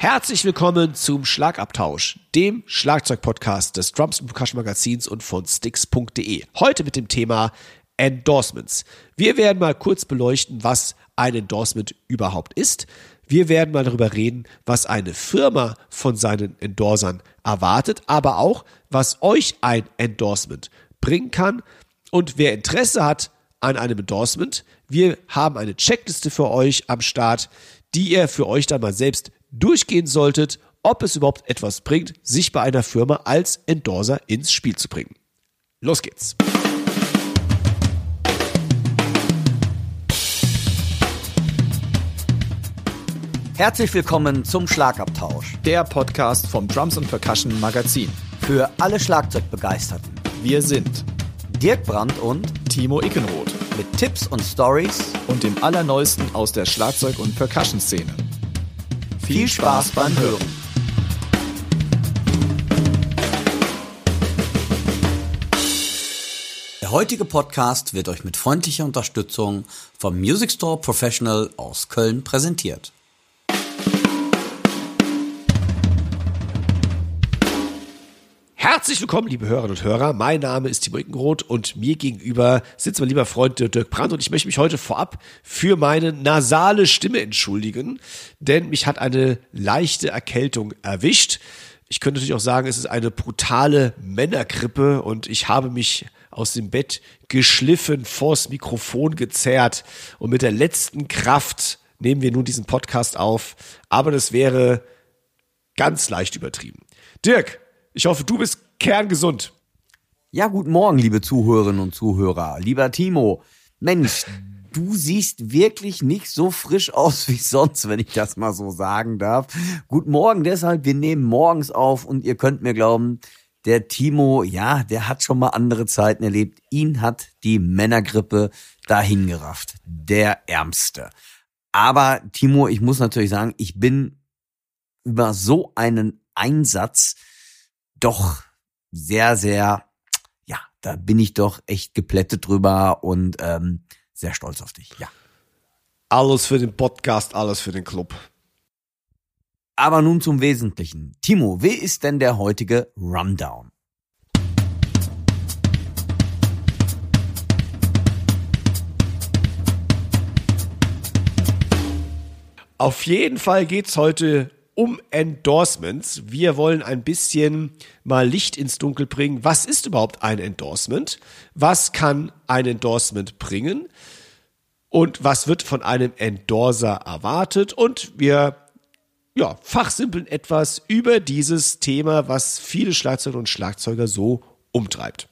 Herzlich willkommen zum Schlagabtausch, dem Schlagzeugpodcast des Drums Percussion Magazins und von Sticks.de. Heute mit dem Thema Endorsements. Wir werden mal kurz beleuchten, was ein Endorsement überhaupt ist. Wir werden mal darüber reden, was eine Firma von seinen Endorsern erwartet, aber auch, was euch ein Endorsement bringen kann. Und wer Interesse hat an einem Endorsement, wir haben eine Checkliste für euch am Start, die ihr für euch dann mal selbst durchgehen solltet, ob es überhaupt etwas bringt, sich bei einer Firma als Endorser ins Spiel zu bringen. Los geht's. Herzlich willkommen zum Schlagabtausch. Der Podcast vom Drums and Percussion Magazin. Für alle Schlagzeugbegeisterten. Wir sind Dirk Brandt und Timo Ickenroth mit Tipps und Stories und dem Allerneuesten aus der Schlagzeug- und Percussion-Szene. Viel Spaß beim Hören. Der heutige Podcast wird euch mit freundlicher Unterstützung vom Music Store Professional aus Köln präsentiert. Herzlich willkommen, liebe Hörerinnen und Hörer. Mein Name ist Timo Ickenroth und mir gegenüber sitzt mein lieber Freund Dirk Brandt und ich möchte mich heute vorab für meine nasale Stimme entschuldigen, denn mich hat eine leichte Erkältung erwischt. Ich könnte natürlich auch sagen, es ist eine brutale Männergrippe und ich habe mich aus dem Bett geschliffen, vors Mikrofon gezerrt und mit der letzten Kraft nehmen wir nun diesen Podcast auf. Aber das wäre ganz leicht übertrieben. Dirk, ich hoffe, du bist kerngesund. Ja, guten Morgen, liebe Zuhörerinnen und Zuhörer. Lieber Timo, Mensch, du siehst wirklich nicht so frisch aus wie sonst, wenn ich das mal so sagen darf. Guten Morgen deshalb, wir nehmen morgens auf und ihr könnt mir glauben, der Timo, ja, der hat schon mal andere Zeiten erlebt. Ihn hat die Männergrippe dahingerafft. Der Ärmste. Aber Timo, ich muss natürlich sagen, ich bin über so einen Einsatz doch sehr, sehr, ja, da bin ich doch echt geplättet drüber und ähm, sehr stolz auf dich, ja. Alles für den Podcast, alles für den Club. Aber nun zum Wesentlichen. Timo, wie ist denn der heutige Rundown? Auf jeden Fall geht's heute um Endorsements. Wir wollen ein bisschen mal Licht ins Dunkel bringen. Was ist überhaupt ein Endorsement? Was kann ein Endorsement bringen? Und was wird von einem Endorser erwartet? Und wir ja, fachsimpeln etwas über dieses Thema, was viele Schlagzeuger und Schlagzeuger so umtreibt.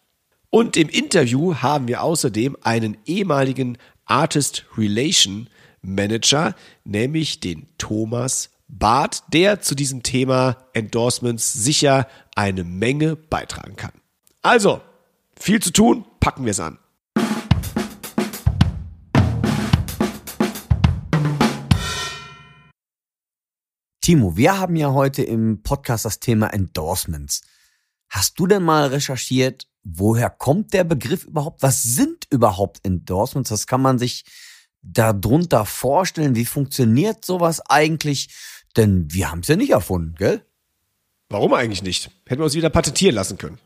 Und im Interview haben wir außerdem einen ehemaligen Artist Relation Manager, nämlich den Thomas Barth, der zu diesem Thema Endorsements sicher eine Menge beitragen kann. Also, viel zu tun, packen wir es an. Timo, wir haben ja heute im Podcast das Thema Endorsements. Hast du denn mal recherchiert, woher kommt der Begriff überhaupt? Was sind überhaupt Endorsements? Was kann man sich darunter vorstellen? Wie funktioniert sowas eigentlich? Denn wir haben es ja nicht erfunden, gell? Warum eigentlich nicht? Hätten wir uns wieder patentieren lassen können.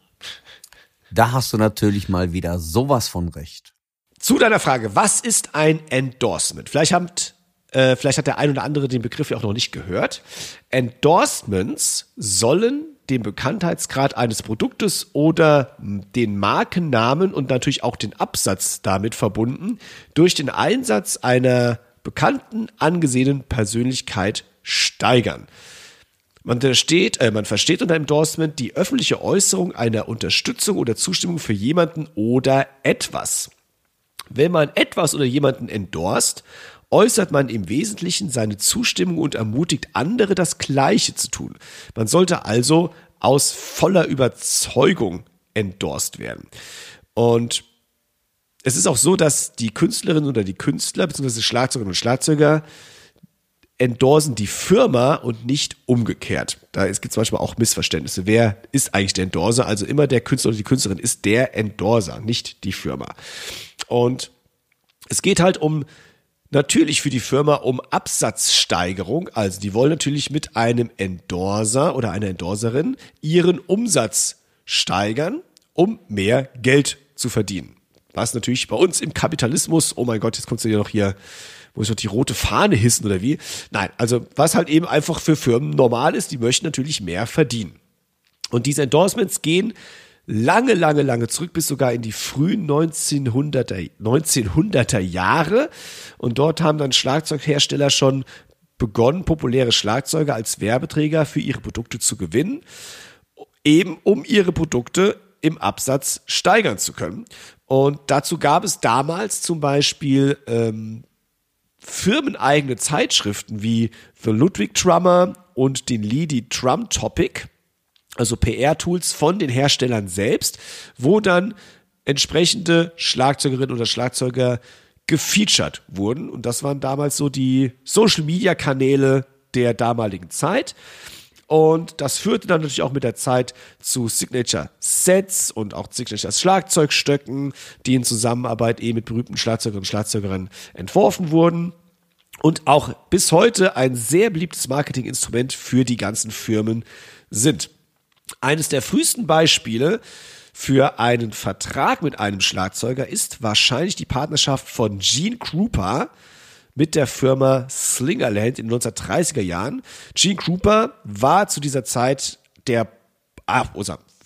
Da hast du natürlich mal wieder sowas von recht. Zu deiner Frage, was ist ein Endorsement? Vielleicht habt äh, vielleicht hat der ein oder andere den Begriff ja auch noch nicht gehört. Endorsements sollen den Bekanntheitsgrad eines Produktes oder den Markennamen und natürlich auch den Absatz damit verbunden durch den Einsatz einer bekannten, angesehenen Persönlichkeit steigern. Man versteht, äh, man versteht unter Endorsement die öffentliche Äußerung einer Unterstützung oder Zustimmung für jemanden oder etwas. Wenn man etwas oder jemanden endorst, äußert man im Wesentlichen seine Zustimmung und ermutigt andere, das Gleiche zu tun. Man sollte also aus voller Überzeugung endorst werden. Und es ist auch so, dass die Künstlerin oder die Künstler bzw. Schlagzeugerinnen und Schlagzeuger endorsen die Firma und nicht umgekehrt. Da gibt es Beispiel auch Missverständnisse. Wer ist eigentlich der Endorser? Also immer der Künstler oder die Künstlerin ist der Endorser, nicht die Firma. Und es geht halt um Natürlich für die Firma um Absatzsteigerung. Also die wollen natürlich mit einem Endorser oder einer Endorserin ihren Umsatz steigern, um mehr Geld zu verdienen. Was natürlich bei uns im Kapitalismus, oh mein Gott, jetzt kommst du ja noch hier, muss ich noch die rote Fahne hissen oder wie? Nein, also was halt eben einfach für Firmen normal ist, die möchten natürlich mehr verdienen. Und diese Endorsements gehen lange, lange, lange zurück, bis sogar in die frühen 1900er, 1900er Jahre. Und dort haben dann Schlagzeughersteller schon begonnen, populäre Schlagzeuge als Werbeträger für ihre Produkte zu gewinnen, eben um ihre Produkte im Absatz steigern zu können. Und dazu gab es damals zum Beispiel ähm, firmeneigene Zeitschriften wie The Ludwig Drummer und den Lady Drum Topic also PR-Tools von den Herstellern selbst, wo dann entsprechende Schlagzeugerinnen oder Schlagzeuger gefeatured wurden. Und das waren damals so die Social-Media-Kanäle der damaligen Zeit. Und das führte dann natürlich auch mit der Zeit zu Signature Sets und auch Signature Schlagzeugstöcken, die in Zusammenarbeit eben mit berühmten Schlagzeugerinnen und Schlagzeugerinnen entworfen wurden. Und auch bis heute ein sehr beliebtes Marketinginstrument für die ganzen Firmen sind. Eines der frühesten Beispiele für einen Vertrag mit einem Schlagzeuger ist wahrscheinlich die Partnerschaft von Gene Krupa mit der Firma Slingerland in den 1930er Jahren. Gene Krupa war zu dieser Zeit der, ah,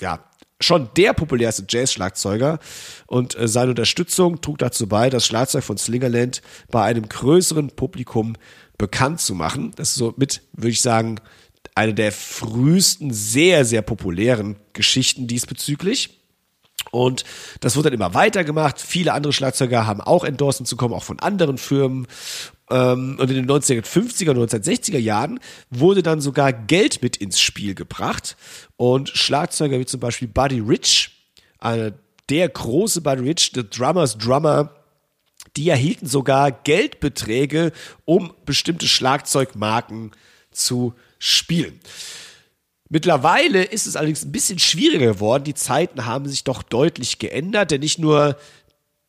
ja, schon der populärste Jazz-Schlagzeuger und äh, seine Unterstützung trug dazu bei, das Schlagzeug von Slingerland bei einem größeren Publikum bekannt zu machen. Das ist so mit, würde ich sagen, eine der frühesten, sehr, sehr populären Geschichten diesbezüglich. Und das wurde dann immer weitergemacht. Viele andere Schlagzeuger haben auch Endorsements bekommen, auch von anderen Firmen. Ähm, und in den 1950er und 1960er Jahren wurde dann sogar Geld mit ins Spiel gebracht. Und Schlagzeuger wie zum Beispiel Buddy Rich, der große Buddy Rich, The Drummers Drummer, die erhielten sogar Geldbeträge, um bestimmte Schlagzeugmarken zu spielen. Mittlerweile ist es allerdings ein bisschen schwieriger geworden. Die Zeiten haben sich doch deutlich geändert, denn nicht nur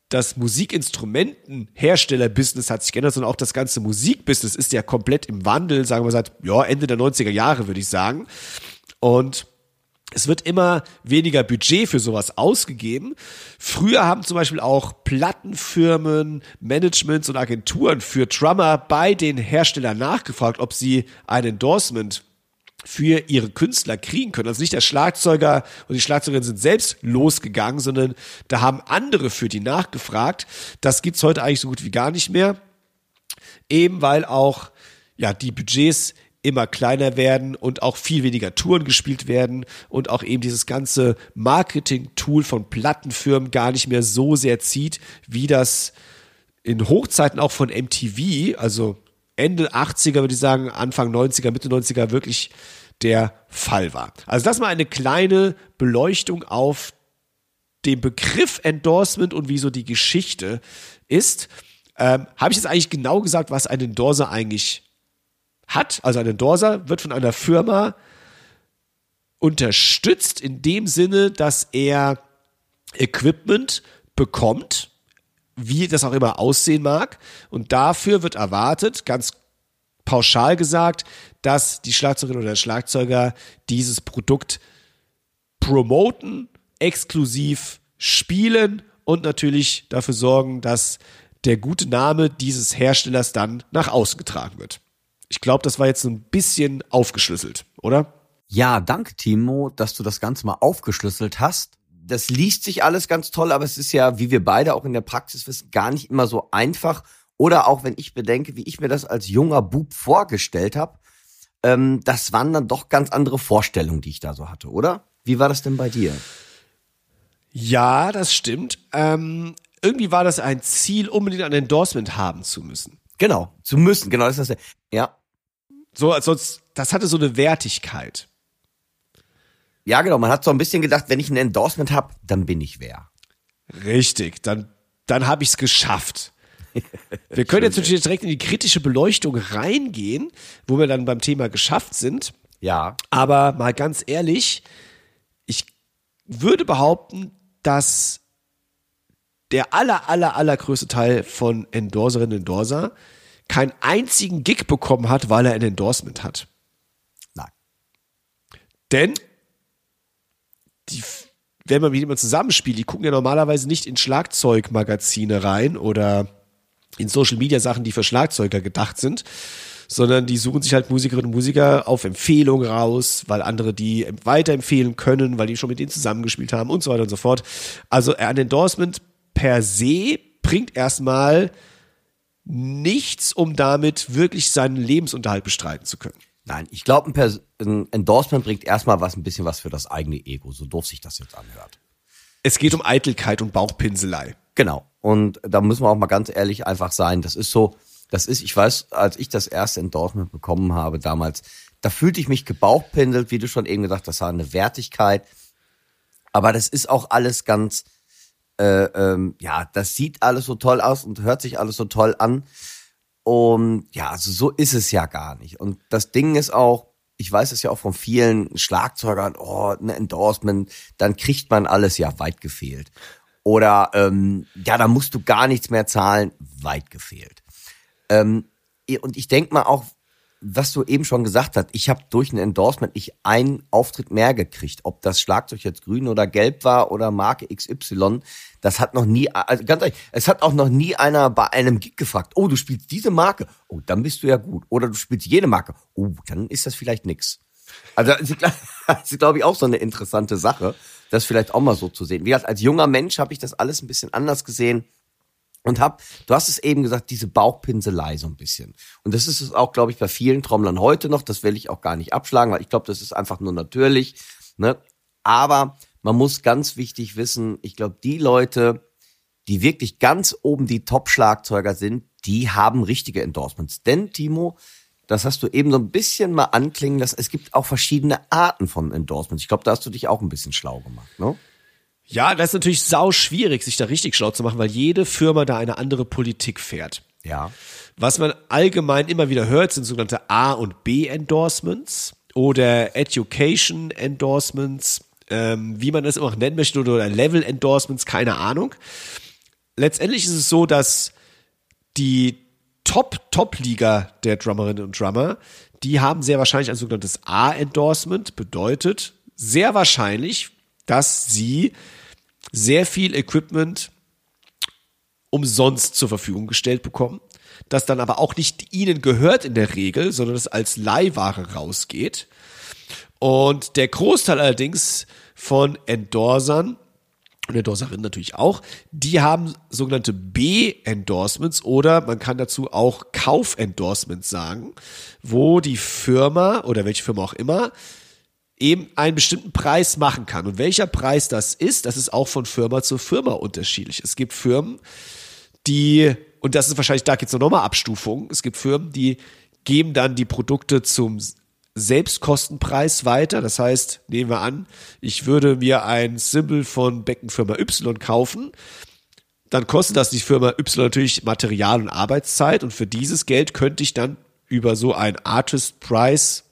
das Musikinstrumentenhersteller-Business hat sich geändert, sondern auch das ganze Musikbusiness ist ja komplett im Wandel, sagen wir seit ja, Ende der 90er Jahre, würde ich sagen. Und es wird immer weniger Budget für sowas ausgegeben. Früher haben zum Beispiel auch Plattenfirmen, Managements und Agenturen für Drummer bei den Herstellern nachgefragt, ob sie ein Endorsement für ihre Künstler kriegen können. Also nicht der Schlagzeuger und die Schlagzeugerin sind selbst losgegangen, sondern da haben andere für die nachgefragt. Das gibt's heute eigentlich so gut wie gar nicht mehr. Eben weil auch ja die Budgets immer kleiner werden und auch viel weniger Touren gespielt werden und auch eben dieses ganze Marketing-Tool von Plattenfirmen gar nicht mehr so sehr zieht, wie das in Hochzeiten auch von MTV, also Ende 80er würde ich sagen, Anfang 90er, Mitte 90er wirklich der Fall war. Also das mal eine kleine Beleuchtung auf den Begriff Endorsement und wie so die Geschichte ist. Ähm, Habe ich jetzt eigentlich genau gesagt, was ein Endorser eigentlich hat, also ein Endorser, wird von einer Firma unterstützt in dem Sinne, dass er Equipment bekommt, wie das auch immer aussehen mag. Und dafür wird erwartet, ganz pauschal gesagt, dass die Schlagzeugerin oder der Schlagzeuger dieses Produkt promoten, exklusiv spielen und natürlich dafür sorgen, dass der gute Name dieses Herstellers dann nach außen getragen wird. Ich glaube, das war jetzt so ein bisschen aufgeschlüsselt, oder? Ja, danke, Timo, dass du das Ganze mal aufgeschlüsselt hast. Das liest sich alles ganz toll, aber es ist ja, wie wir beide auch in der Praxis wissen, gar nicht immer so einfach. Oder auch wenn ich bedenke, wie ich mir das als junger Bub vorgestellt habe, ähm, das waren dann doch ganz andere Vorstellungen, die ich da so hatte, oder? Wie war das denn bei dir? Ja, das stimmt. Ähm, irgendwie war das ein Ziel, unbedingt ein Endorsement haben zu müssen. Genau, zu müssen, genau, das ist das. Ja. So, sonst, das hatte so eine Wertigkeit. Ja, genau, man hat so ein bisschen gedacht, wenn ich ein Endorsement habe, dann bin ich wer. Richtig, dann, dann habe ich es geschafft. Wir können jetzt natürlich direkt in die kritische Beleuchtung reingehen, wo wir dann beim Thema geschafft sind. Ja. Aber mal ganz ehrlich, ich würde behaupten, dass der aller, aller, allergrößte Teil von Endorserinnen und Endorser keinen einzigen Gig bekommen hat, weil er ein Endorsement hat. Nein. Denn die, wenn man mit jemandem zusammenspielt, die gucken ja normalerweise nicht in Schlagzeugmagazine rein oder in Social Media Sachen, die für Schlagzeuger gedacht sind, sondern die suchen sich halt Musikerinnen und Musiker auf Empfehlung raus, weil andere die weiterempfehlen können, weil die schon mit denen zusammengespielt haben und so weiter und so fort. Also ein Endorsement per se bringt erstmal nichts, um damit wirklich seinen Lebensunterhalt bestreiten zu können. Nein, ich glaube, ein, ein, Endorsement bringt erstmal was, ein bisschen was für das eigene Ego, so doof sich das jetzt anhört. Es geht um Eitelkeit und Bauchpinselei. Genau. Und da müssen wir auch mal ganz ehrlich einfach sein. Das ist so, das ist, ich weiß, als ich das erste Endorsement bekommen habe damals, da fühlte ich mich gebauchpindelt, wie du schon eben gesagt hast, das war eine Wertigkeit. Aber das ist auch alles ganz, äh, ähm, ja, das sieht alles so toll aus und hört sich alles so toll an. Und ja, also so ist es ja gar nicht. Und das Ding ist auch, ich weiß es ja auch von vielen Schlagzeugern, oh, ein Endorsement, dann kriegt man alles ja weit gefehlt. Oder ähm, ja, da musst du gar nichts mehr zahlen, weit gefehlt. Ähm, und ich denke mal auch, was du eben schon gesagt hast, ich habe durch ein Endorsement ich einen Auftritt mehr gekriegt. Ob das Schlagzeug jetzt grün oder gelb war oder Marke XY, das hat noch nie, also ganz ehrlich, es hat auch noch nie einer bei einem Gig gefragt, oh, du spielst diese Marke, oh, dann bist du ja gut. Oder du spielst jede Marke, oh, dann ist das vielleicht nix. Also das ist, glaube ich, auch so eine interessante Sache, das vielleicht auch mal so zu sehen. Wie gesagt, als junger Mensch habe ich das alles ein bisschen anders gesehen und hab, du hast es eben gesagt, diese Bauchpinselei so ein bisschen. Und das ist es auch, glaube ich, bei vielen Trommlern heute noch. Das will ich auch gar nicht abschlagen, weil ich glaube, das ist einfach nur natürlich. Ne? Aber man muss ganz wichtig wissen, ich glaube, die Leute, die wirklich ganz oben die Top-Schlagzeuger sind, die haben richtige Endorsements. Denn, Timo, das hast du eben so ein bisschen mal anklingen lassen, es gibt auch verschiedene Arten von Endorsements. Ich glaube, da hast du dich auch ein bisschen schlau gemacht, ne? Ja, das ist natürlich sau schwierig, sich da richtig schlau zu machen, weil jede Firma da eine andere Politik fährt. Ja. Was man allgemein immer wieder hört, sind sogenannte A- und B-Endorsements oder Education-Endorsements, ähm, wie man das immer auch nennen möchte, oder Level-Endorsements, keine Ahnung. Letztendlich ist es so, dass die Top-Top-Liga der Drummerinnen und Drummer, die haben sehr wahrscheinlich ein sogenanntes A-Endorsement, bedeutet sehr wahrscheinlich, dass sie sehr viel Equipment umsonst zur Verfügung gestellt bekommen, das dann aber auch nicht ihnen gehört in der Regel, sondern es als Leihware rausgeht. Und der Großteil allerdings von Endorsern und Endorserinnen natürlich auch, die haben sogenannte B-Endorsements oder man kann dazu auch Kauf-Endorsements sagen, wo die Firma oder welche Firma auch immer eben einen bestimmten Preis machen kann. Und welcher Preis das ist, das ist auch von Firma zu Firma unterschiedlich. Es gibt Firmen, die, und das ist wahrscheinlich, da gibt es nochmal Abstufungen, es gibt Firmen, die geben dann die Produkte zum Selbstkostenpreis weiter. Das heißt, nehmen wir an, ich würde mir ein Symbol von Beckenfirma Y kaufen. Dann kostet das die Firma Y natürlich Material und Arbeitszeit und für dieses Geld könnte ich dann über so ein Artist Price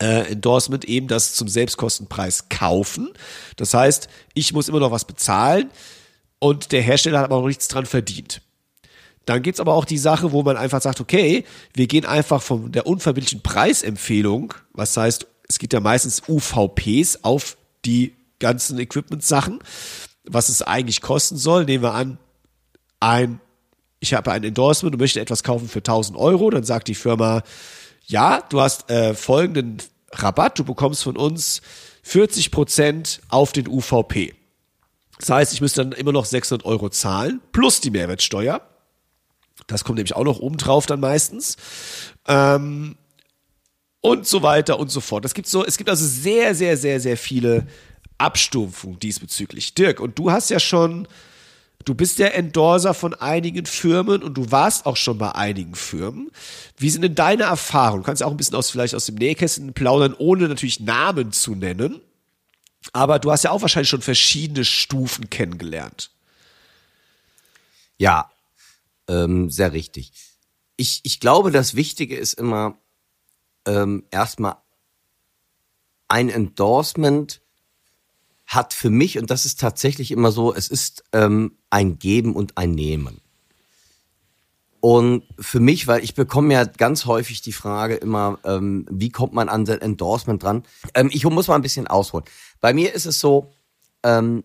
äh, Endorsement eben das zum Selbstkostenpreis kaufen. Das heißt, ich muss immer noch was bezahlen und der Hersteller hat aber noch nichts dran verdient. Dann gibt's aber auch die Sache, wo man einfach sagt, okay, wir gehen einfach von der unverbindlichen Preisempfehlung, was heißt, es gibt ja meistens UVPs auf die ganzen Equipment-Sachen, was es eigentlich kosten soll. Nehmen wir an, ein, ich habe ein Endorsement und möchte etwas kaufen für 1000 Euro, dann sagt die Firma, ja, du hast äh, folgenden Rabatt, du bekommst von uns 40 Prozent auf den UVP. Das heißt, ich müsste dann immer noch 600 Euro zahlen, plus die Mehrwertsteuer. Das kommt nämlich auch noch oben drauf dann meistens. Ähm, und so weiter und so fort. Es gibt so, es gibt also sehr, sehr, sehr, sehr viele Abstufungen diesbezüglich. Dirk, und du hast ja schon Du bist der Endorser von einigen Firmen und du warst auch schon bei einigen Firmen. Wie sind denn deine Erfahrungen? Du kannst auch ein bisschen aus, vielleicht aus dem Nähkästchen plaudern, ohne natürlich Namen zu nennen. Aber du hast ja auch wahrscheinlich schon verschiedene Stufen kennengelernt. Ja, ähm, sehr richtig. Ich, ich glaube, das Wichtige ist immer ähm, erstmal ein Endorsement hat für mich, und das ist tatsächlich immer so, es ist ähm, ein Geben und ein Nehmen. Und für mich, weil ich bekomme ja ganz häufig die Frage immer, ähm, wie kommt man an das Endorsement dran? Ähm, ich muss mal ein bisschen ausholen. Bei mir ist es so, ähm,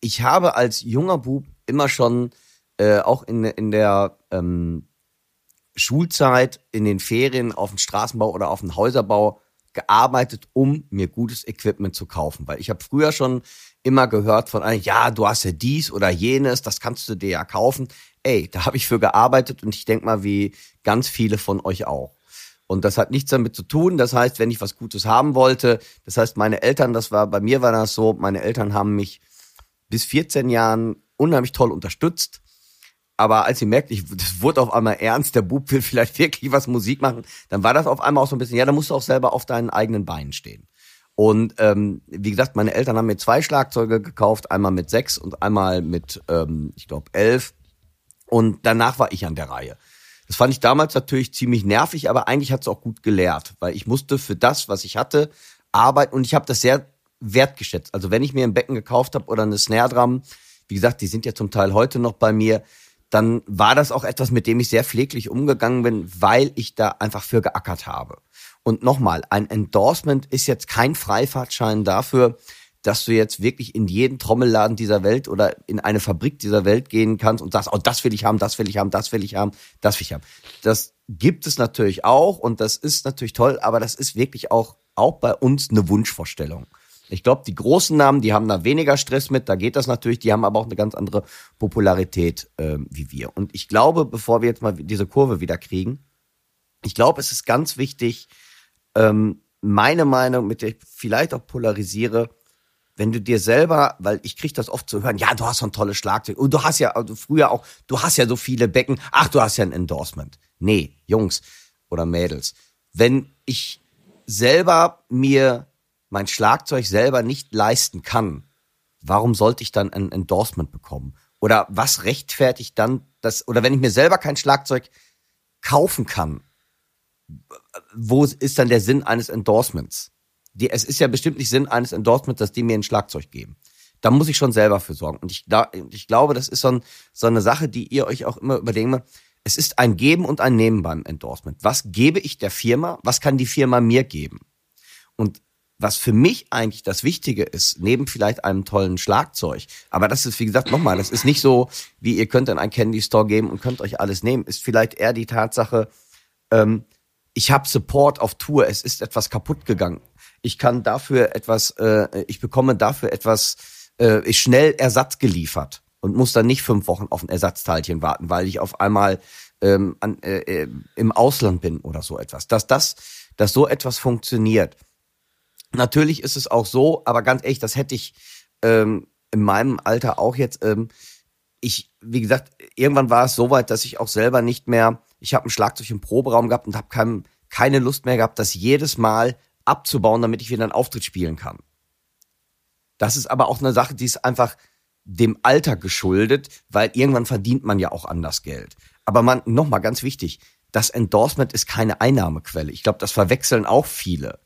ich habe als junger Bub immer schon äh, auch in, in der ähm, Schulzeit, in den Ferien auf dem Straßenbau oder auf dem Häuserbau gearbeitet, um mir gutes Equipment zu kaufen. Weil ich habe früher schon immer gehört von einem, ja, du hast ja dies oder jenes, das kannst du dir ja kaufen. Ey, da habe ich für gearbeitet und ich denk mal, wie ganz viele von euch auch. Und das hat nichts damit zu tun. Das heißt, wenn ich was Gutes haben wollte, das heißt, meine Eltern, das war, bei mir war das so, meine Eltern haben mich bis 14 Jahren unheimlich toll unterstützt. Aber als sie merkt, ich, das wurde auf einmal ernst, der Bub will vielleicht wirklich was Musik machen, dann war das auf einmal auch so ein bisschen, ja, da musst du auch selber auf deinen eigenen Beinen stehen. Und ähm, wie gesagt, meine Eltern haben mir zwei Schlagzeuge gekauft, einmal mit sechs und einmal mit, ähm, ich glaube, elf. Und danach war ich an der Reihe. Das fand ich damals natürlich ziemlich nervig, aber eigentlich hat es auch gut gelehrt, weil ich musste für das, was ich hatte, arbeiten und ich habe das sehr wertgeschätzt. Also wenn ich mir ein Becken gekauft habe oder eine Snare Drum, wie gesagt, die sind ja zum Teil heute noch bei mir, dann war das auch etwas, mit dem ich sehr pfleglich umgegangen bin, weil ich da einfach für geackert habe. Und nochmal, ein Endorsement ist jetzt kein Freifahrtschein dafür, dass du jetzt wirklich in jeden Trommelladen dieser Welt oder in eine Fabrik dieser Welt gehen kannst und sagst, oh, das will ich haben, das will ich haben, das will ich haben, das will ich haben. Das gibt es natürlich auch und das ist natürlich toll, aber das ist wirklich auch, auch bei uns eine Wunschvorstellung. Ich glaube, die großen Namen, die haben da weniger Stress mit, da geht das natürlich, die haben aber auch eine ganz andere Popularität äh, wie wir. Und ich glaube, bevor wir jetzt mal diese Kurve wieder kriegen, ich glaube, es ist ganz wichtig, ähm, meine Meinung, mit der ich vielleicht auch polarisiere, wenn du dir selber, weil ich krieg das oft zu hören, ja, du hast so ein tolles Schlagzeug und du hast ja also früher auch, du hast ja so viele Becken, ach, du hast ja ein Endorsement. Nee, Jungs oder Mädels, wenn ich selber mir mein Schlagzeug selber nicht leisten kann, warum sollte ich dann ein Endorsement bekommen? Oder was rechtfertigt dann das, oder wenn ich mir selber kein Schlagzeug kaufen kann, wo ist dann der Sinn eines Endorsements? Die, es ist ja bestimmt nicht Sinn eines Endorsements, dass die mir ein Schlagzeug geben. Da muss ich schon selber für sorgen. Und ich, da, ich glaube, das ist so, ein, so eine Sache, die ihr euch auch immer überlegen Es ist ein Geben und ein Nehmen beim Endorsement. Was gebe ich der Firma? Was kann die Firma mir geben? Und was für mich eigentlich das Wichtige ist, neben vielleicht einem tollen Schlagzeug, aber das ist, wie gesagt, nochmal, das ist nicht so, wie ihr könnt in einen Candy Store geben und könnt euch alles nehmen, ist vielleicht eher die Tatsache, ähm, ich habe Support auf Tour, es ist etwas kaputt gegangen. Ich kann dafür etwas, äh, ich bekomme dafür etwas äh, schnell Ersatz geliefert und muss dann nicht fünf Wochen auf ein Ersatzteilchen warten, weil ich auf einmal ähm, an, äh, äh im Ausland bin oder so etwas. Dass das, dass so etwas funktioniert Natürlich ist es auch so, aber ganz ehrlich, das hätte ich ähm, in meinem Alter auch jetzt. Ähm, ich, wie gesagt, irgendwann war es so weit, dass ich auch selber nicht mehr. Ich habe ein Schlagzeug im Proberaum gehabt und habe kein, keine Lust mehr gehabt, das jedes Mal abzubauen, damit ich wieder einen Auftritt spielen kann. Das ist aber auch eine Sache, die ist einfach dem Alter geschuldet, weil irgendwann verdient man ja auch anders Geld. Aber man, nochmal ganz wichtig, das Endorsement ist keine Einnahmequelle. Ich glaube, das verwechseln auch viele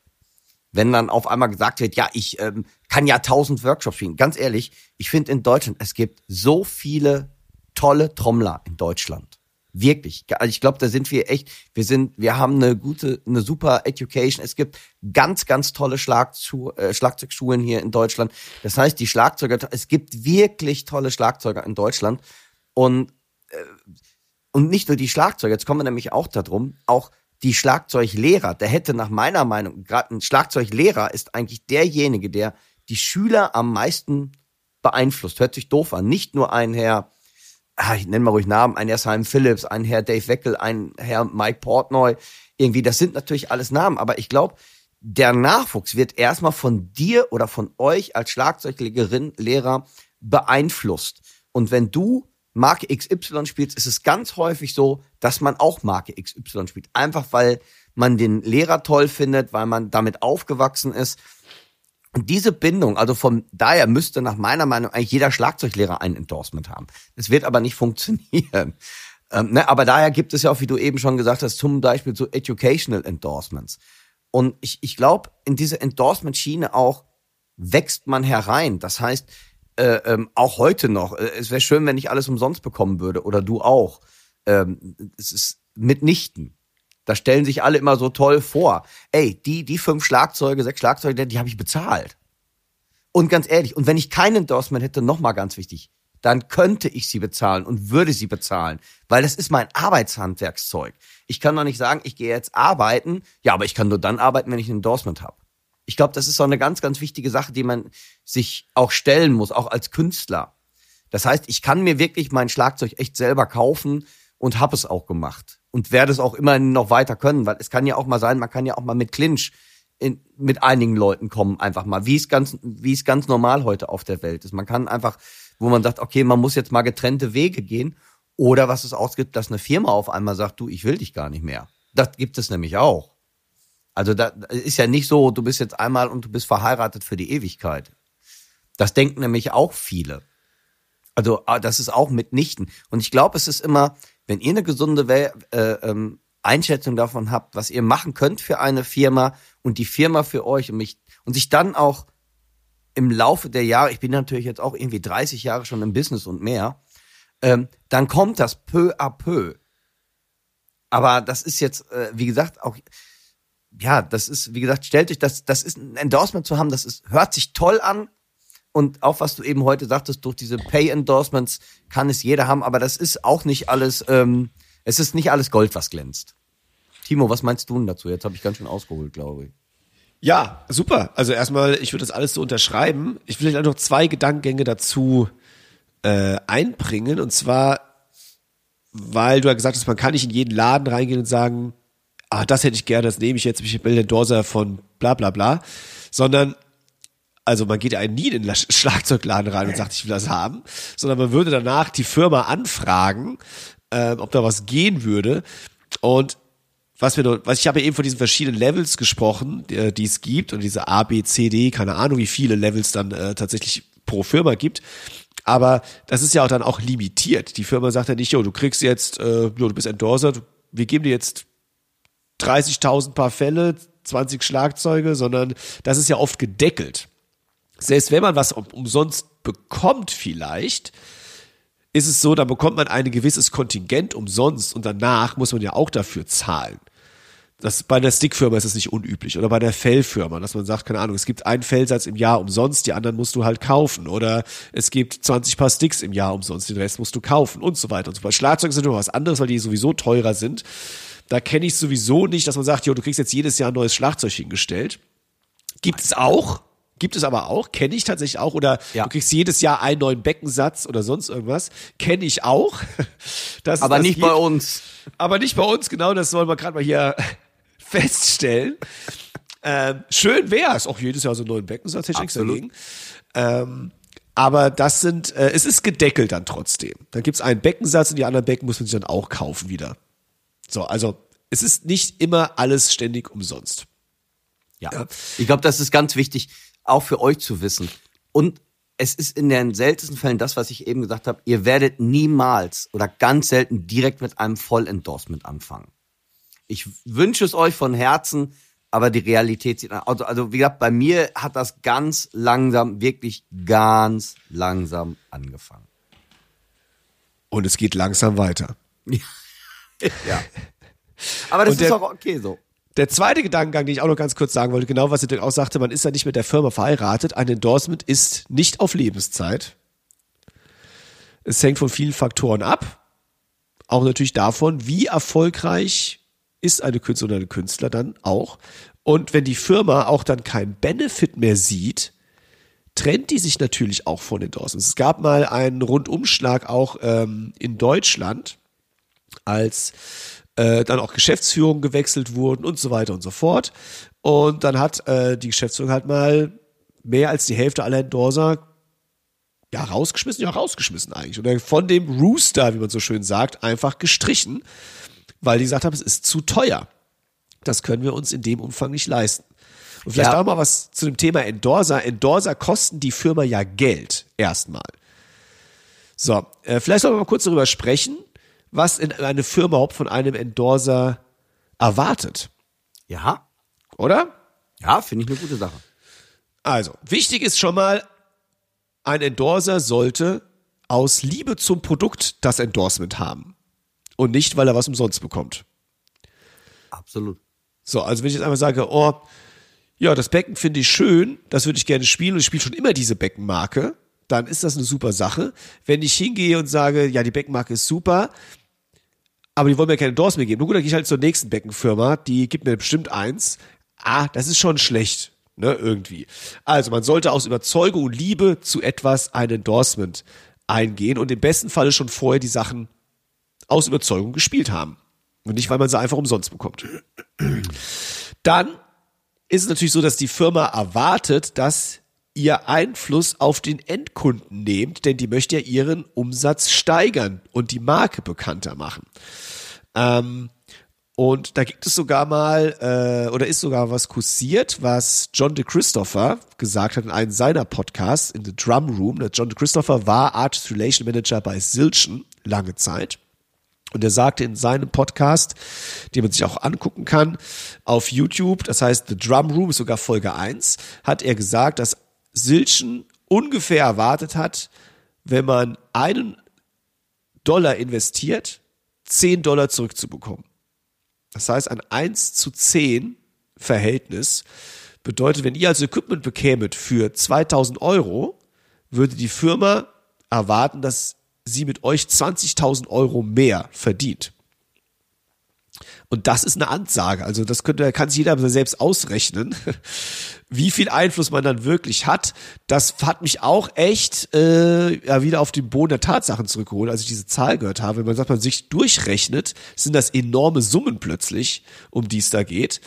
wenn dann auf einmal gesagt wird, ja, ich ähm, kann ja tausend Workshops spielen. Ganz ehrlich, ich finde in Deutschland, es gibt so viele tolle Trommler in Deutschland. Wirklich. Also ich glaube, da sind wir echt, wir sind, wir haben eine gute, eine super Education. Es gibt ganz, ganz tolle Schlagzu äh, Schlagzeugschulen hier in Deutschland. Das heißt, die Schlagzeuger, es gibt wirklich tolle Schlagzeuger in Deutschland. Und, äh, und nicht nur die Schlagzeuger, jetzt kommen wir nämlich auch darum, auch die Schlagzeuglehrer, der hätte nach meiner Meinung, gerade ein Schlagzeuglehrer ist eigentlich derjenige, der die Schüler am meisten beeinflusst. Hört sich doof an. Nicht nur ein Herr, ah, ich nenne mal ruhig Namen, ein Herr Simon Phillips, ein Herr Dave Weckel, ein Herr Mike Portnoy. Irgendwie, das sind natürlich alles Namen, aber ich glaube, der Nachwuchs wird erstmal von dir oder von euch als Schlagzeuglehrerin, Lehrer beeinflusst. Und wenn du Marke XY spielt, ist es ganz häufig so, dass man auch Marke XY spielt. Einfach weil man den Lehrer toll findet, weil man damit aufgewachsen ist. Und diese Bindung, also von daher müsste nach meiner Meinung eigentlich jeder Schlagzeuglehrer ein Endorsement haben. Es wird aber nicht funktionieren. Ähm, ne, aber daher gibt es ja auch, wie du eben schon gesagt hast, zum Beispiel so Educational Endorsements. Und ich, ich glaube, in diese Endorsement-Schiene auch wächst man herein. Das heißt, äh, ähm, auch heute noch, äh, es wäre schön, wenn ich alles umsonst bekommen würde oder du auch. Ähm, es ist mitnichten. Da stellen sich alle immer so toll vor. Ey, die, die fünf Schlagzeuge, sechs Schlagzeuge, die habe ich bezahlt. Und ganz ehrlich, und wenn ich kein Endorsement hätte, nochmal ganz wichtig, dann könnte ich sie bezahlen und würde sie bezahlen, weil das ist mein Arbeitshandwerkszeug. Ich kann doch nicht sagen, ich gehe jetzt arbeiten, ja, aber ich kann nur dann arbeiten, wenn ich ein Endorsement habe. Ich glaube, das ist so eine ganz, ganz wichtige Sache, die man sich auch stellen muss, auch als Künstler. Das heißt, ich kann mir wirklich mein Schlagzeug echt selber kaufen und habe es auch gemacht und werde es auch immerhin noch weiter können, weil es kann ja auch mal sein, man kann ja auch mal mit Clinch in, mit einigen Leuten kommen, einfach mal, wie es ganz, wie es ganz normal heute auf der Welt ist. Man kann einfach wo man sagt, okay, man muss jetzt mal getrennte Wege gehen. Oder was es ausgibt, dass eine Firma auf einmal sagt, du, ich will dich gar nicht mehr. Das gibt es nämlich auch. Also da ist ja nicht so, du bist jetzt einmal und du bist verheiratet für die Ewigkeit. Das denken nämlich auch viele. Also ah, das ist auch mitnichten. Und ich glaube, es ist immer, wenn ihr eine gesunde äh, ähm, Einschätzung davon habt, was ihr machen könnt für eine Firma und die Firma für euch und mich und sich dann auch im Laufe der Jahre, ich bin natürlich jetzt auch irgendwie 30 Jahre schon im Business und mehr, ähm, dann kommt das peu à peu. Aber das ist jetzt, äh, wie gesagt, auch, ja, das ist, wie gesagt, stellt euch das, das ist ein Endorsement zu haben, das ist, hört sich toll an. Und auch was du eben heute sagtest, durch diese Pay-Endorsements kann es jeder haben, aber das ist auch nicht alles, ähm, es ist nicht alles Gold, was glänzt. Timo, was meinst du denn dazu? Jetzt habe ich ganz schön ausgeholt, glaube ich. Ja, super. Also erstmal, ich würde das alles so unterschreiben. Ich will vielleicht noch zwei Gedankengänge dazu äh, einbringen. Und zwar, weil du ja gesagt hast, man kann nicht in jeden Laden reingehen und sagen, ah, das hätte ich gerne, das nehme ich jetzt, ich will den Dorser von bla bla bla. Sondern, also man geht ja nie in den Schlagzeugladen rein und sagt, ich will das haben, sondern man würde danach die Firma anfragen, äh, ob da was gehen würde. Und was wir noch, was ich habe eben von diesen verschiedenen Levels gesprochen, die, die es gibt und diese A, B, C, D, keine Ahnung, wie viele Levels dann äh, tatsächlich pro Firma gibt. Aber das ist ja auch dann auch limitiert. Die Firma sagt ja nicht, jo, du kriegst jetzt, äh, jo, du bist Endorser, wir geben dir jetzt 30.000 paar Fälle, 20 Schlagzeuge, sondern das ist ja oft gedeckelt. Selbst wenn man was umsonst bekommt vielleicht, ist es so, da bekommt man ein gewisses Kontingent umsonst und danach muss man ja auch dafür zahlen. Das, bei der Stickfirma ist es nicht unüblich oder bei der Fellfirma, dass man sagt, keine Ahnung, es gibt einen Fellsatz im Jahr umsonst, die anderen musst du halt kaufen oder es gibt 20 Paar Sticks im Jahr umsonst, den Rest musst du kaufen und so weiter und so fort. Schlagzeuge sind immer was anderes, weil die sowieso teurer sind. Da kenne ich sowieso nicht, dass man sagt, jo, du kriegst jetzt jedes Jahr ein neues Schlagzeug hingestellt. Gibt es auch, Gibt es aber auch, kenne ich tatsächlich auch. Oder ja. du kriegst jedes Jahr einen neuen Beckensatz oder sonst irgendwas. Kenne ich auch. Das, aber das nicht bei uns. Aber nicht bei uns, genau, das soll man gerade mal hier feststellen. ähm, schön wäre es, auch jedes Jahr so einen neuen Beckensatz, hätte ich nichts dagegen. Ähm, aber das sind, äh, es ist gedeckelt dann trotzdem. Dann gibt's einen Beckensatz und die anderen Becken muss man sich dann auch kaufen wieder. So, also es ist nicht immer alles ständig umsonst. Ja. ja. Ich glaube, das ist ganz wichtig auch für euch zu wissen. Und es ist in den seltensten Fällen das, was ich eben gesagt habe, ihr werdet niemals oder ganz selten direkt mit einem Vollendorsement anfangen. Ich wünsche es euch von Herzen, aber die Realität sieht also, also wie gesagt, bei mir hat das ganz langsam, wirklich ganz langsam angefangen. Und es geht langsam weiter. ja. Aber das Und ist auch okay so. Der zweite Gedankengang, den ich auch noch ganz kurz sagen wollte, genau was ihr auch sagte, man ist ja nicht mit der Firma verheiratet. Ein Endorsement ist nicht auf Lebenszeit. Es hängt von vielen Faktoren ab. Auch natürlich davon, wie erfolgreich ist eine Künstlerin oder ein Künstler dann auch. Und wenn die Firma auch dann keinen Benefit mehr sieht, trennt die sich natürlich auch von Endorsements. Es gab mal einen Rundumschlag auch ähm, in Deutschland, als äh, dann auch Geschäftsführungen gewechselt wurden und so weiter und so fort. Und dann hat äh, die Geschäftsführung halt mal mehr als die Hälfte aller Endorser ja, rausgeschmissen, ja, rausgeschmissen eigentlich. Oder von dem Rooster, wie man so schön sagt, einfach gestrichen, weil die gesagt haben, es ist zu teuer. Das können wir uns in dem Umfang nicht leisten. Und vielleicht ja. auch mal was zu dem Thema Endorser. Endorser kosten die Firma ja Geld, erstmal. So, äh, vielleicht sollen wir mal kurz darüber sprechen, was in eine Firma überhaupt von einem Endorser erwartet. Ja. Oder? Ja, finde ich eine gute Sache. Also, wichtig ist schon mal, ein Endorser sollte aus Liebe zum Produkt das Endorsement haben. Und nicht, weil er was umsonst bekommt. Absolut. So, also wenn ich jetzt einfach sage, oh, ja, das Becken finde ich schön, das würde ich gerne spielen und ich spiele schon immer diese Beckenmarke, dann ist das eine super Sache. Wenn ich hingehe und sage, ja, die Beckenmarke ist super, aber die wollen mir keine Endorsement geben, nur gut, dann gehe ich halt zur nächsten Beckenfirma, die gibt mir bestimmt eins. Ah, das ist schon schlecht, ne, irgendwie. Also, man sollte aus Überzeugung und Liebe zu etwas ein Endorsement eingehen und im besten Falle schon vorher die Sachen aus Überzeugung gespielt haben. Und nicht, weil man sie einfach umsonst bekommt. Dann ist es natürlich so, dass die Firma erwartet, dass ihr Einfluss auf den Endkunden nehmt, denn die möchte ja ihren Umsatz steigern und die Marke bekannter machen. Ähm, und da gibt es sogar mal, äh, oder ist sogar was kursiert, was John de Christopher gesagt hat in einem seiner Podcasts in The Drum Room. John de Christopher war Artist Relation Manager bei Silchen lange Zeit. Und er sagte in seinem Podcast, den man sich auch angucken kann, auf YouTube, das heißt The Drum Room ist sogar Folge 1, hat er gesagt, dass Silchen ungefähr erwartet hat, wenn man einen Dollar investiert, 10 Dollar zurückzubekommen. Das heißt, ein 1 zu 10 Verhältnis bedeutet, wenn ihr also Equipment bekämet für 2000 Euro, würde die Firma erwarten, dass sie mit euch 20.000 Euro mehr verdient. Und das ist eine Ansage. Also das könnte, kann sich jeder selbst ausrechnen, wie viel Einfluss man dann wirklich hat. Das hat mich auch echt äh, ja, wieder auf den Boden der Tatsachen zurückgeholt, als ich diese Zahl gehört habe. Wenn man sagt, man sich durchrechnet, sind das enorme Summen plötzlich, um die es da geht.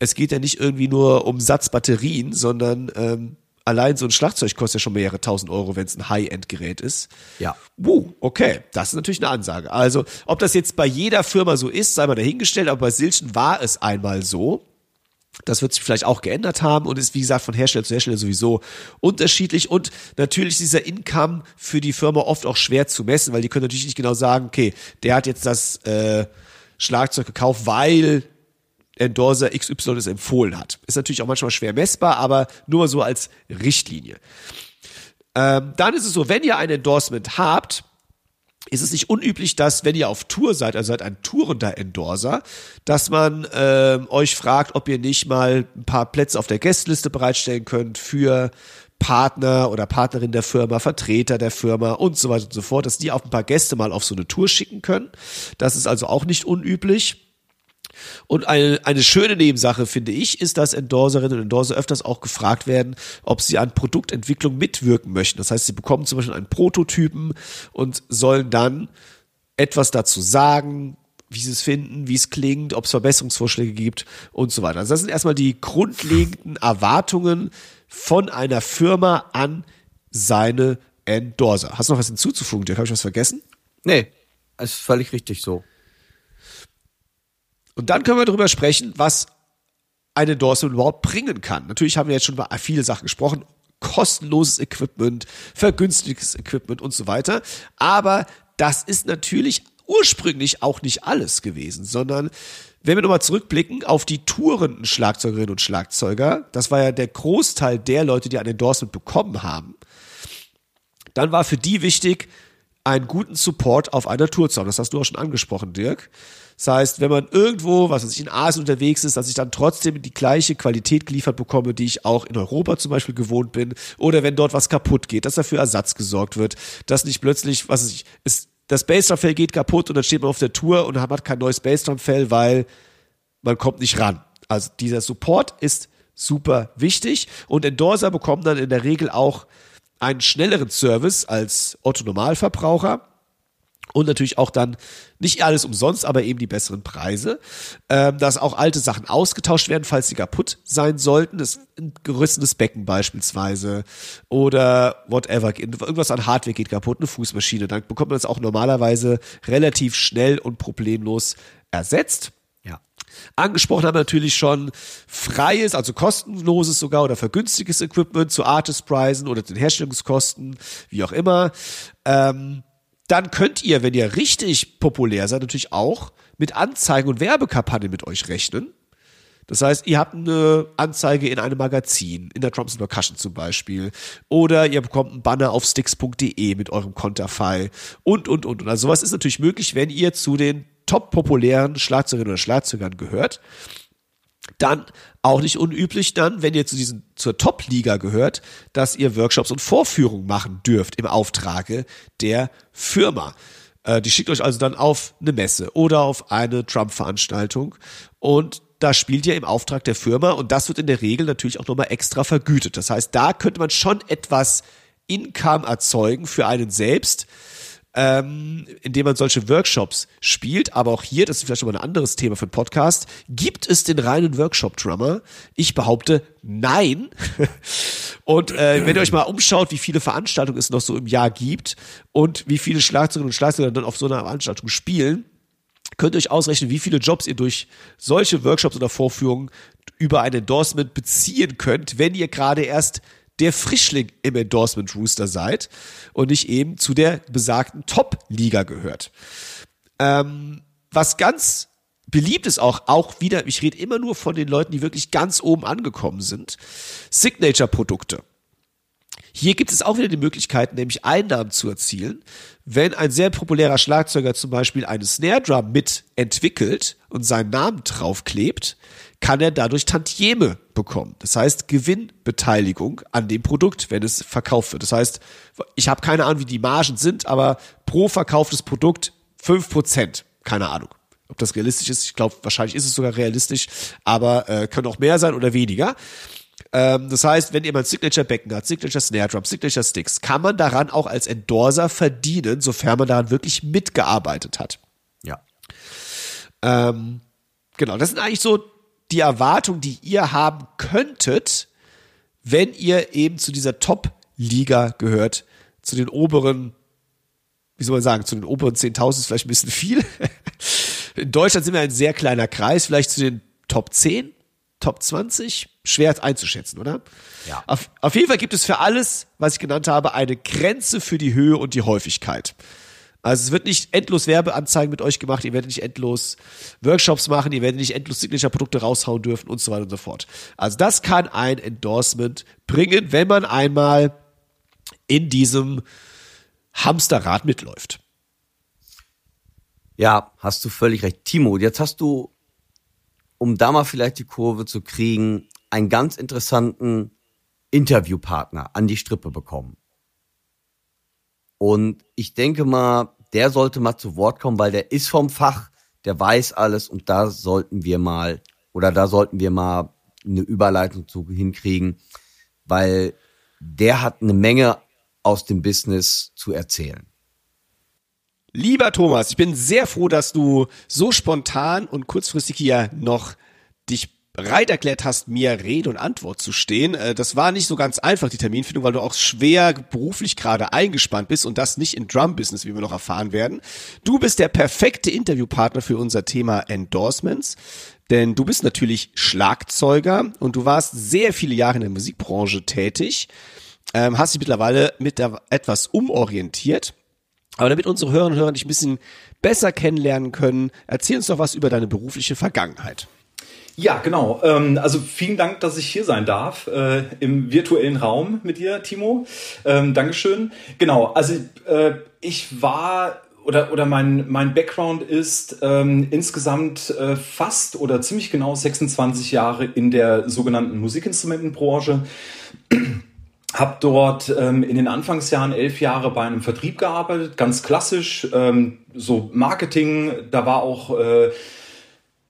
Es geht ja nicht irgendwie nur um Satzbatterien, sondern ähm, allein so ein Schlagzeug kostet ja schon mehrere tausend Euro, wenn es ein High-End-Gerät ist. Ja. Wuh, okay, das ist natürlich eine Ansage. Also, ob das jetzt bei jeder Firma so ist, sei mal dahingestellt, aber bei Silchen war es einmal so. Das wird sich vielleicht auch geändert haben und ist, wie gesagt, von Hersteller zu Hersteller sowieso unterschiedlich. Und natürlich ist dieser Income für die Firma oft auch schwer zu messen, weil die können natürlich nicht genau sagen, okay, der hat jetzt das äh, Schlagzeug gekauft, weil Endorser XY es empfohlen hat. Ist natürlich auch manchmal schwer messbar, aber nur so als Richtlinie. Ähm, dann ist es so, wenn ihr ein Endorsement habt, ist es nicht unüblich, dass, wenn ihr auf Tour seid, also seid ein tourender Endorser, dass man äh, euch fragt, ob ihr nicht mal ein paar Plätze auf der Gästeliste bereitstellen könnt für Partner oder Partnerin der Firma, Vertreter der Firma und so weiter und so fort, dass die auch ein paar Gäste mal auf so eine Tour schicken können. Das ist also auch nicht unüblich. Und eine, eine schöne Nebensache, finde ich, ist, dass Endorserinnen und Endorser öfters auch gefragt werden, ob sie an Produktentwicklung mitwirken möchten. Das heißt, sie bekommen zum Beispiel einen Prototypen und sollen dann etwas dazu sagen, wie sie es finden, wie es klingt, ob es Verbesserungsvorschläge gibt und so weiter. Also das sind erstmal die grundlegenden Erwartungen von einer Firma an seine Endorser. Hast du noch was hinzuzufügen, Dirk? Habe ich was vergessen? Nee, ist völlig richtig so. Und dann können wir darüber sprechen, was ein Endorsement überhaupt bringen kann. Natürlich haben wir jetzt schon über viele Sachen gesprochen. Kostenloses Equipment, vergünstigtes Equipment und so weiter. Aber das ist natürlich ursprünglich auch nicht alles gewesen, sondern wenn wir nochmal zurückblicken auf die tourenden Schlagzeugerinnen und Schlagzeuger, das war ja der Großteil der Leute, die ein Endorsement bekommen haben, dann war für die wichtig, einen guten Support auf einer Tour zu haben. Das hast du auch schon angesprochen, Dirk. Das heißt, wenn man irgendwo, was weiß ich, in Asien unterwegs ist, dass ich dann trotzdem die gleiche Qualität geliefert bekomme, die ich auch in Europa zum Beispiel gewohnt bin. Oder wenn dort was kaputt geht, dass dafür Ersatz gesorgt wird. Dass nicht plötzlich, was weiß ich, ist, das Bassdrum-Fell geht kaputt und dann steht man auf der Tour und hat kein neues Bassdrum-Fell, weil man kommt nicht ran. Also dieser Support ist super wichtig und Endorser bekommen dann in der Regel auch einen schnelleren Service als Otto Normalverbraucher und natürlich auch dann nicht alles umsonst, aber eben die besseren Preise. Ähm, dass auch alte Sachen ausgetauscht werden, falls sie kaputt sein sollten. Das ein gerüstetes Becken beispielsweise oder whatever. Irgendwas an Hardware geht kaputt, eine Fußmaschine. Dann bekommt man das auch normalerweise relativ schnell und problemlos ersetzt. Angesprochen haben wir natürlich schon freies, also kostenloses sogar oder vergünstigtes Equipment zu Artist-Preisen oder den Herstellungskosten, wie auch immer. Ähm, dann könnt ihr, wenn ihr richtig populär seid, natürlich auch mit Anzeigen und Werbekampagnen mit euch rechnen. Das heißt, ihr habt eine Anzeige in einem Magazin, in der Drums Percussion zum Beispiel, oder ihr bekommt einen Banner auf sticks.de mit eurem Konterfei und, und, und. Und also sowas ist natürlich möglich, wenn ihr zu den top populären Schlagzeugerinnen oder Schlagzeugern gehört. Dann auch nicht unüblich dann, wenn ihr zu diesen, zur Top-Liga gehört, dass ihr Workshops und Vorführungen machen dürft im Auftrage der Firma. Äh, die schickt euch also dann auf eine Messe oder auf eine Trump-Veranstaltung und da spielt ihr im Auftrag der Firma und das wird in der Regel natürlich auch nochmal extra vergütet. Das heißt, da könnte man schon etwas Income erzeugen für einen selbst, ähm, indem man solche Workshops spielt. Aber auch hier, das ist vielleicht schon mal ein anderes Thema für einen Podcast, gibt es den reinen Workshop-Drummer? Ich behaupte, nein. und äh, wenn ihr euch mal umschaut, wie viele Veranstaltungen es noch so im Jahr gibt und wie viele Schlagzeugerinnen und Schlagzeuger dann auf so einer Veranstaltung spielen, könnt ihr euch ausrechnen, wie viele Jobs ihr durch solche Workshops oder Vorführungen über ein Endorsement beziehen könnt, wenn ihr gerade erst der Frischling im Endorsement Rooster seid und nicht eben zu der besagten Top-Liga gehört. Ähm, was ganz beliebt ist auch, auch wieder, ich rede immer nur von den Leuten, die wirklich ganz oben angekommen sind, Signature-Produkte. Hier gibt es auch wieder die Möglichkeit, nämlich Einnahmen zu erzielen. Wenn ein sehr populärer Schlagzeuger zum Beispiel eine Snare Drum mit entwickelt und seinen Namen draufklebt, kann er dadurch Tantieme bekommen. Das heißt Gewinnbeteiligung an dem Produkt, wenn es verkauft wird. Das heißt, ich habe keine Ahnung, wie die Margen sind, aber pro verkauftes Produkt fünf Prozent. Keine Ahnung. Ob das realistisch ist, ich glaube, wahrscheinlich ist es sogar realistisch, aber äh, können auch mehr sein oder weniger. Ähm, das heißt, wenn jemand Signature-Becken hat, Signature Snare Drum, Signature Sticks, kann man daran auch als Endorser verdienen, sofern man daran wirklich mitgearbeitet hat. Ja. Ähm, genau, das sind eigentlich so die Erwartungen, die ihr haben könntet, wenn ihr eben zu dieser Top-Liga gehört, zu den oberen, wie soll man sagen, zu den oberen 10.000 ist vielleicht ein bisschen viel. In Deutschland sind wir ein sehr kleiner Kreis, vielleicht zu den Top 10, Top 20, schwer einzuschätzen, oder? Ja. Auf, auf jeden Fall gibt es für alles, was ich genannt habe, eine Grenze für die Höhe und die Häufigkeit. Also es wird nicht endlos Werbeanzeigen mit euch gemacht, ihr werdet nicht endlos Workshops machen, ihr werdet nicht endlos Signature-Produkte raushauen dürfen und so weiter und so fort. Also das kann ein Endorsement bringen, wenn man einmal in diesem Hamsterrad mitläuft. Ja, hast du völlig recht. Timo, jetzt hast du um da mal vielleicht die Kurve zu kriegen, einen ganz interessanten Interviewpartner an die Strippe bekommen. Und ich denke mal, der sollte mal zu Wort kommen, weil der ist vom Fach, der weiß alles und da sollten wir mal, oder da sollten wir mal eine Überleitung zu hinkriegen, weil der hat eine Menge aus dem Business zu erzählen. Lieber Thomas, ich bin sehr froh, dass du so spontan und kurzfristig hier noch dich bereit erklärt hast, mir Rede und Antwort zu stehen. Äh, das war nicht so ganz einfach, die Terminfindung, weil du auch schwer beruflich gerade eingespannt bist und das nicht in Drum-Business, wie wir noch erfahren werden. Du bist der perfekte Interviewpartner für unser Thema Endorsements. Denn du bist natürlich Schlagzeuger und du warst sehr viele Jahre in der Musikbranche tätig, ähm, hast dich mittlerweile mit etwas umorientiert aber damit unsere Hörerinnen und Hörer dich ein bisschen besser kennenlernen können, erzähl uns doch was über deine berufliche Vergangenheit. Ja, genau. Ähm, also vielen Dank, dass ich hier sein darf äh, im virtuellen Raum mit dir, Timo. Ähm, Dankeschön. Genau, also äh, ich war oder, oder mein, mein Background ist ähm, insgesamt äh, fast oder ziemlich genau 26 Jahre in der sogenannten Musikinstrumentenbranche. Hab dort ähm, in den Anfangsjahren elf Jahre bei einem Vertrieb gearbeitet, ganz klassisch, ähm, so Marketing, da war auch, äh,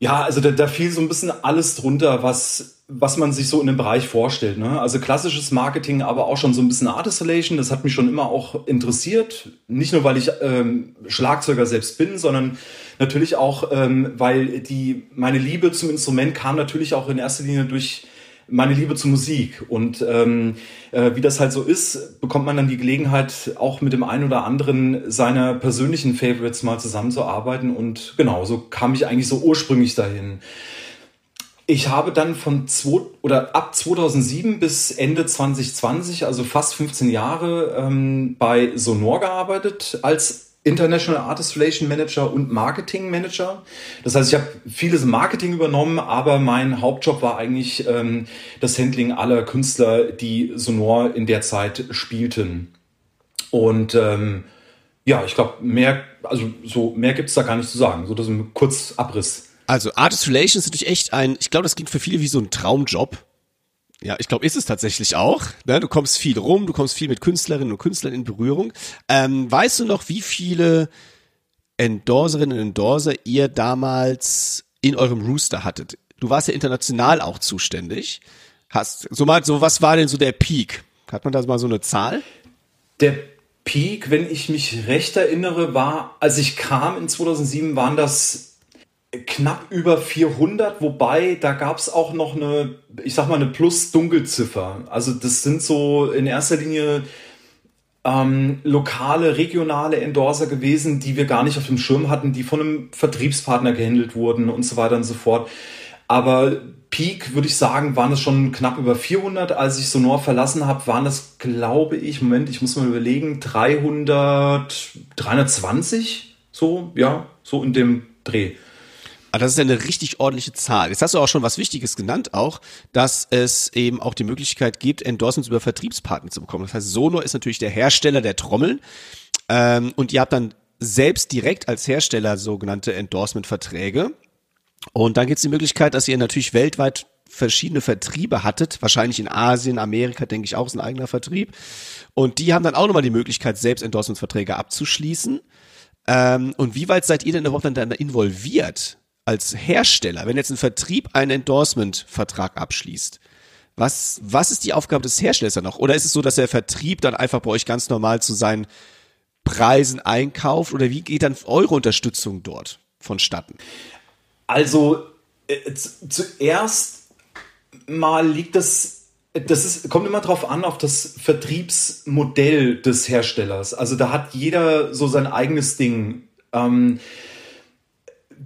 ja, also da, da fiel so ein bisschen alles drunter, was, was man sich so in dem Bereich vorstellt. Ne? Also klassisches Marketing, aber auch schon so ein bisschen Art Installation, das hat mich schon immer auch interessiert. Nicht nur, weil ich ähm, Schlagzeuger selbst bin, sondern natürlich auch, ähm, weil die, meine Liebe zum Instrument kam natürlich auch in erster Linie durch meine Liebe zur Musik. Und ähm, äh, wie das halt so ist, bekommt man dann die Gelegenheit, auch mit dem einen oder anderen seiner persönlichen Favorites mal zusammenzuarbeiten. Und genau, so kam ich eigentlich so ursprünglich dahin. Ich habe dann von zwei, oder ab 2007 bis Ende 2020, also fast 15 Jahre, ähm, bei Sonor gearbeitet als International Artist Relation Manager und Marketing Manager. Das heißt, ich habe vieles Marketing übernommen, aber mein Hauptjob war eigentlich ähm, das Handling aller Künstler, die Sonor in der Zeit spielten. Und ähm, ja, ich glaube, mehr, also so mehr gibt's da gar nicht zu sagen. So das ist ein kurz Abriss. Also Artist Relations ist natürlich echt ein, ich glaube, das klingt für viele wie so ein Traumjob. Ja, ich glaube, ist es tatsächlich auch. Ne? Du kommst viel rum, du kommst viel mit Künstlerinnen und Künstlern in Berührung. Ähm, weißt du noch, wie viele Endorserinnen und Endorser ihr damals in eurem Rooster hattet? Du warst ja international auch zuständig. Hast so mal so, was war denn so der Peak? Hat man da mal so eine Zahl? Der Peak, wenn ich mich recht erinnere, war, als ich kam in 2007, waren das knapp über 400, wobei da gab es auch noch eine, ich sag mal, eine Plus-Dunkelziffer. Also das sind so in erster Linie ähm, lokale, regionale Endorser gewesen, die wir gar nicht auf dem Schirm hatten, die von einem Vertriebspartner gehandelt wurden und so weiter und so fort. Aber Peak, würde ich sagen, waren es schon knapp über 400. Als ich Sonor verlassen habe, waren es, glaube ich, Moment, ich muss mal überlegen, 300, 320, so, ja, so in dem Dreh. Aber das ist ja eine richtig ordentliche Zahl. Jetzt hast du auch schon was Wichtiges genannt, auch, dass es eben auch die Möglichkeit gibt, Endorsements über Vertriebspartner zu bekommen. Das heißt, Sonor ist natürlich der Hersteller der Trommeln. Ähm, und ihr habt dann selbst direkt als Hersteller sogenannte Endorsement-Verträge. Und dann gibt es die Möglichkeit, dass ihr natürlich weltweit verschiedene Vertriebe hattet, wahrscheinlich in Asien, Amerika, denke ich auch, ist ein eigener Vertrieb. Und die haben dann auch nochmal die Möglichkeit, selbst Endorsement-Verträge abzuschließen. Ähm, und wie weit seid ihr denn überhaupt dann involviert? Als Hersteller, wenn jetzt ein Vertrieb einen Endorsement-Vertrag abschließt, was, was ist die Aufgabe des Herstellers dann noch? Oder ist es so, dass der Vertrieb dann einfach bei euch ganz normal zu seinen Preisen einkauft? Oder wie geht dann eure Unterstützung dort vonstatten? Also äh, zuerst mal liegt das, das ist, kommt immer darauf an, auf das Vertriebsmodell des Herstellers. Also da hat jeder so sein eigenes Ding. Ähm,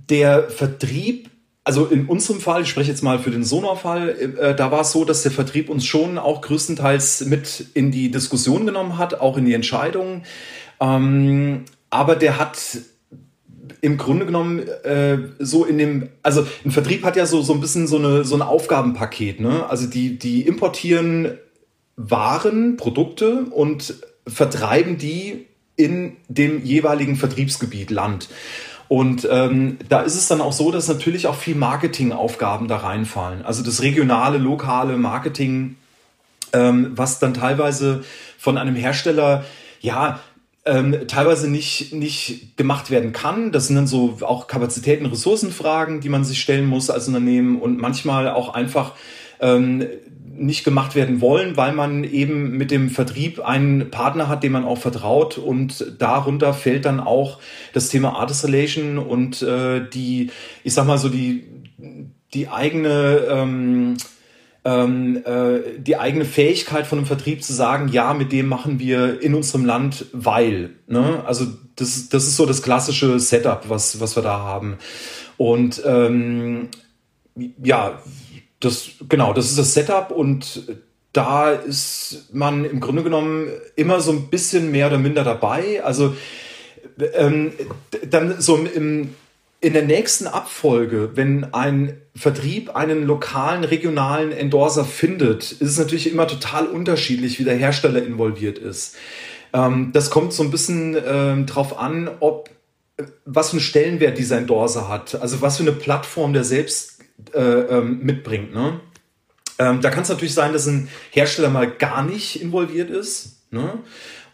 der Vertrieb also in unserem Fall, ich spreche jetzt mal für den Sonor-Fall, äh, da war es so, dass der Vertrieb uns schon auch größtenteils mit in die Diskussion genommen hat, auch in die Entscheidungen. Ähm, aber der hat im Grunde genommen äh, so in dem, also ein Vertrieb hat ja so, so ein bisschen so, eine, so ein Aufgabenpaket. Ne? Also die, die importieren Waren, Produkte und vertreiben die in dem jeweiligen Vertriebsgebiet, Land. Und ähm, da ist es dann auch so, dass natürlich auch viel Marketingaufgaben da reinfallen. Also das regionale, lokale Marketing, ähm, was dann teilweise von einem Hersteller, ja, ähm, teilweise nicht, nicht gemacht werden kann. Das sind dann so auch Kapazitäten, Ressourcenfragen, die man sich stellen muss als Unternehmen und manchmal auch einfach ähm, nicht gemacht werden wollen, weil man eben mit dem Vertrieb einen Partner hat, dem man auch vertraut und darunter fällt dann auch das Thema Artist Relation und äh, die, ich sag mal so die die eigene ähm, ähm, äh, die eigene Fähigkeit von einem Vertrieb zu sagen, ja, mit dem machen wir in unserem Land, weil. Ne? Also das, das ist so das klassische Setup, was, was wir da haben. Und ähm, ja, das, genau, das ist das Setup und da ist man im Grunde genommen immer so ein bisschen mehr oder minder dabei. Also ähm, dann so im, in der nächsten Abfolge, wenn ein Vertrieb einen lokalen, regionalen Endorser findet, ist es natürlich immer total unterschiedlich, wie der Hersteller involviert ist. Ähm, das kommt so ein bisschen ähm, drauf an, ob was für einen Stellenwert dieser Endorser hat, also was für eine Plattform der selbst äh, ähm, mitbringt. Ne? Ähm, da kann es natürlich sein, dass ein Hersteller mal gar nicht involviert ist. Ne?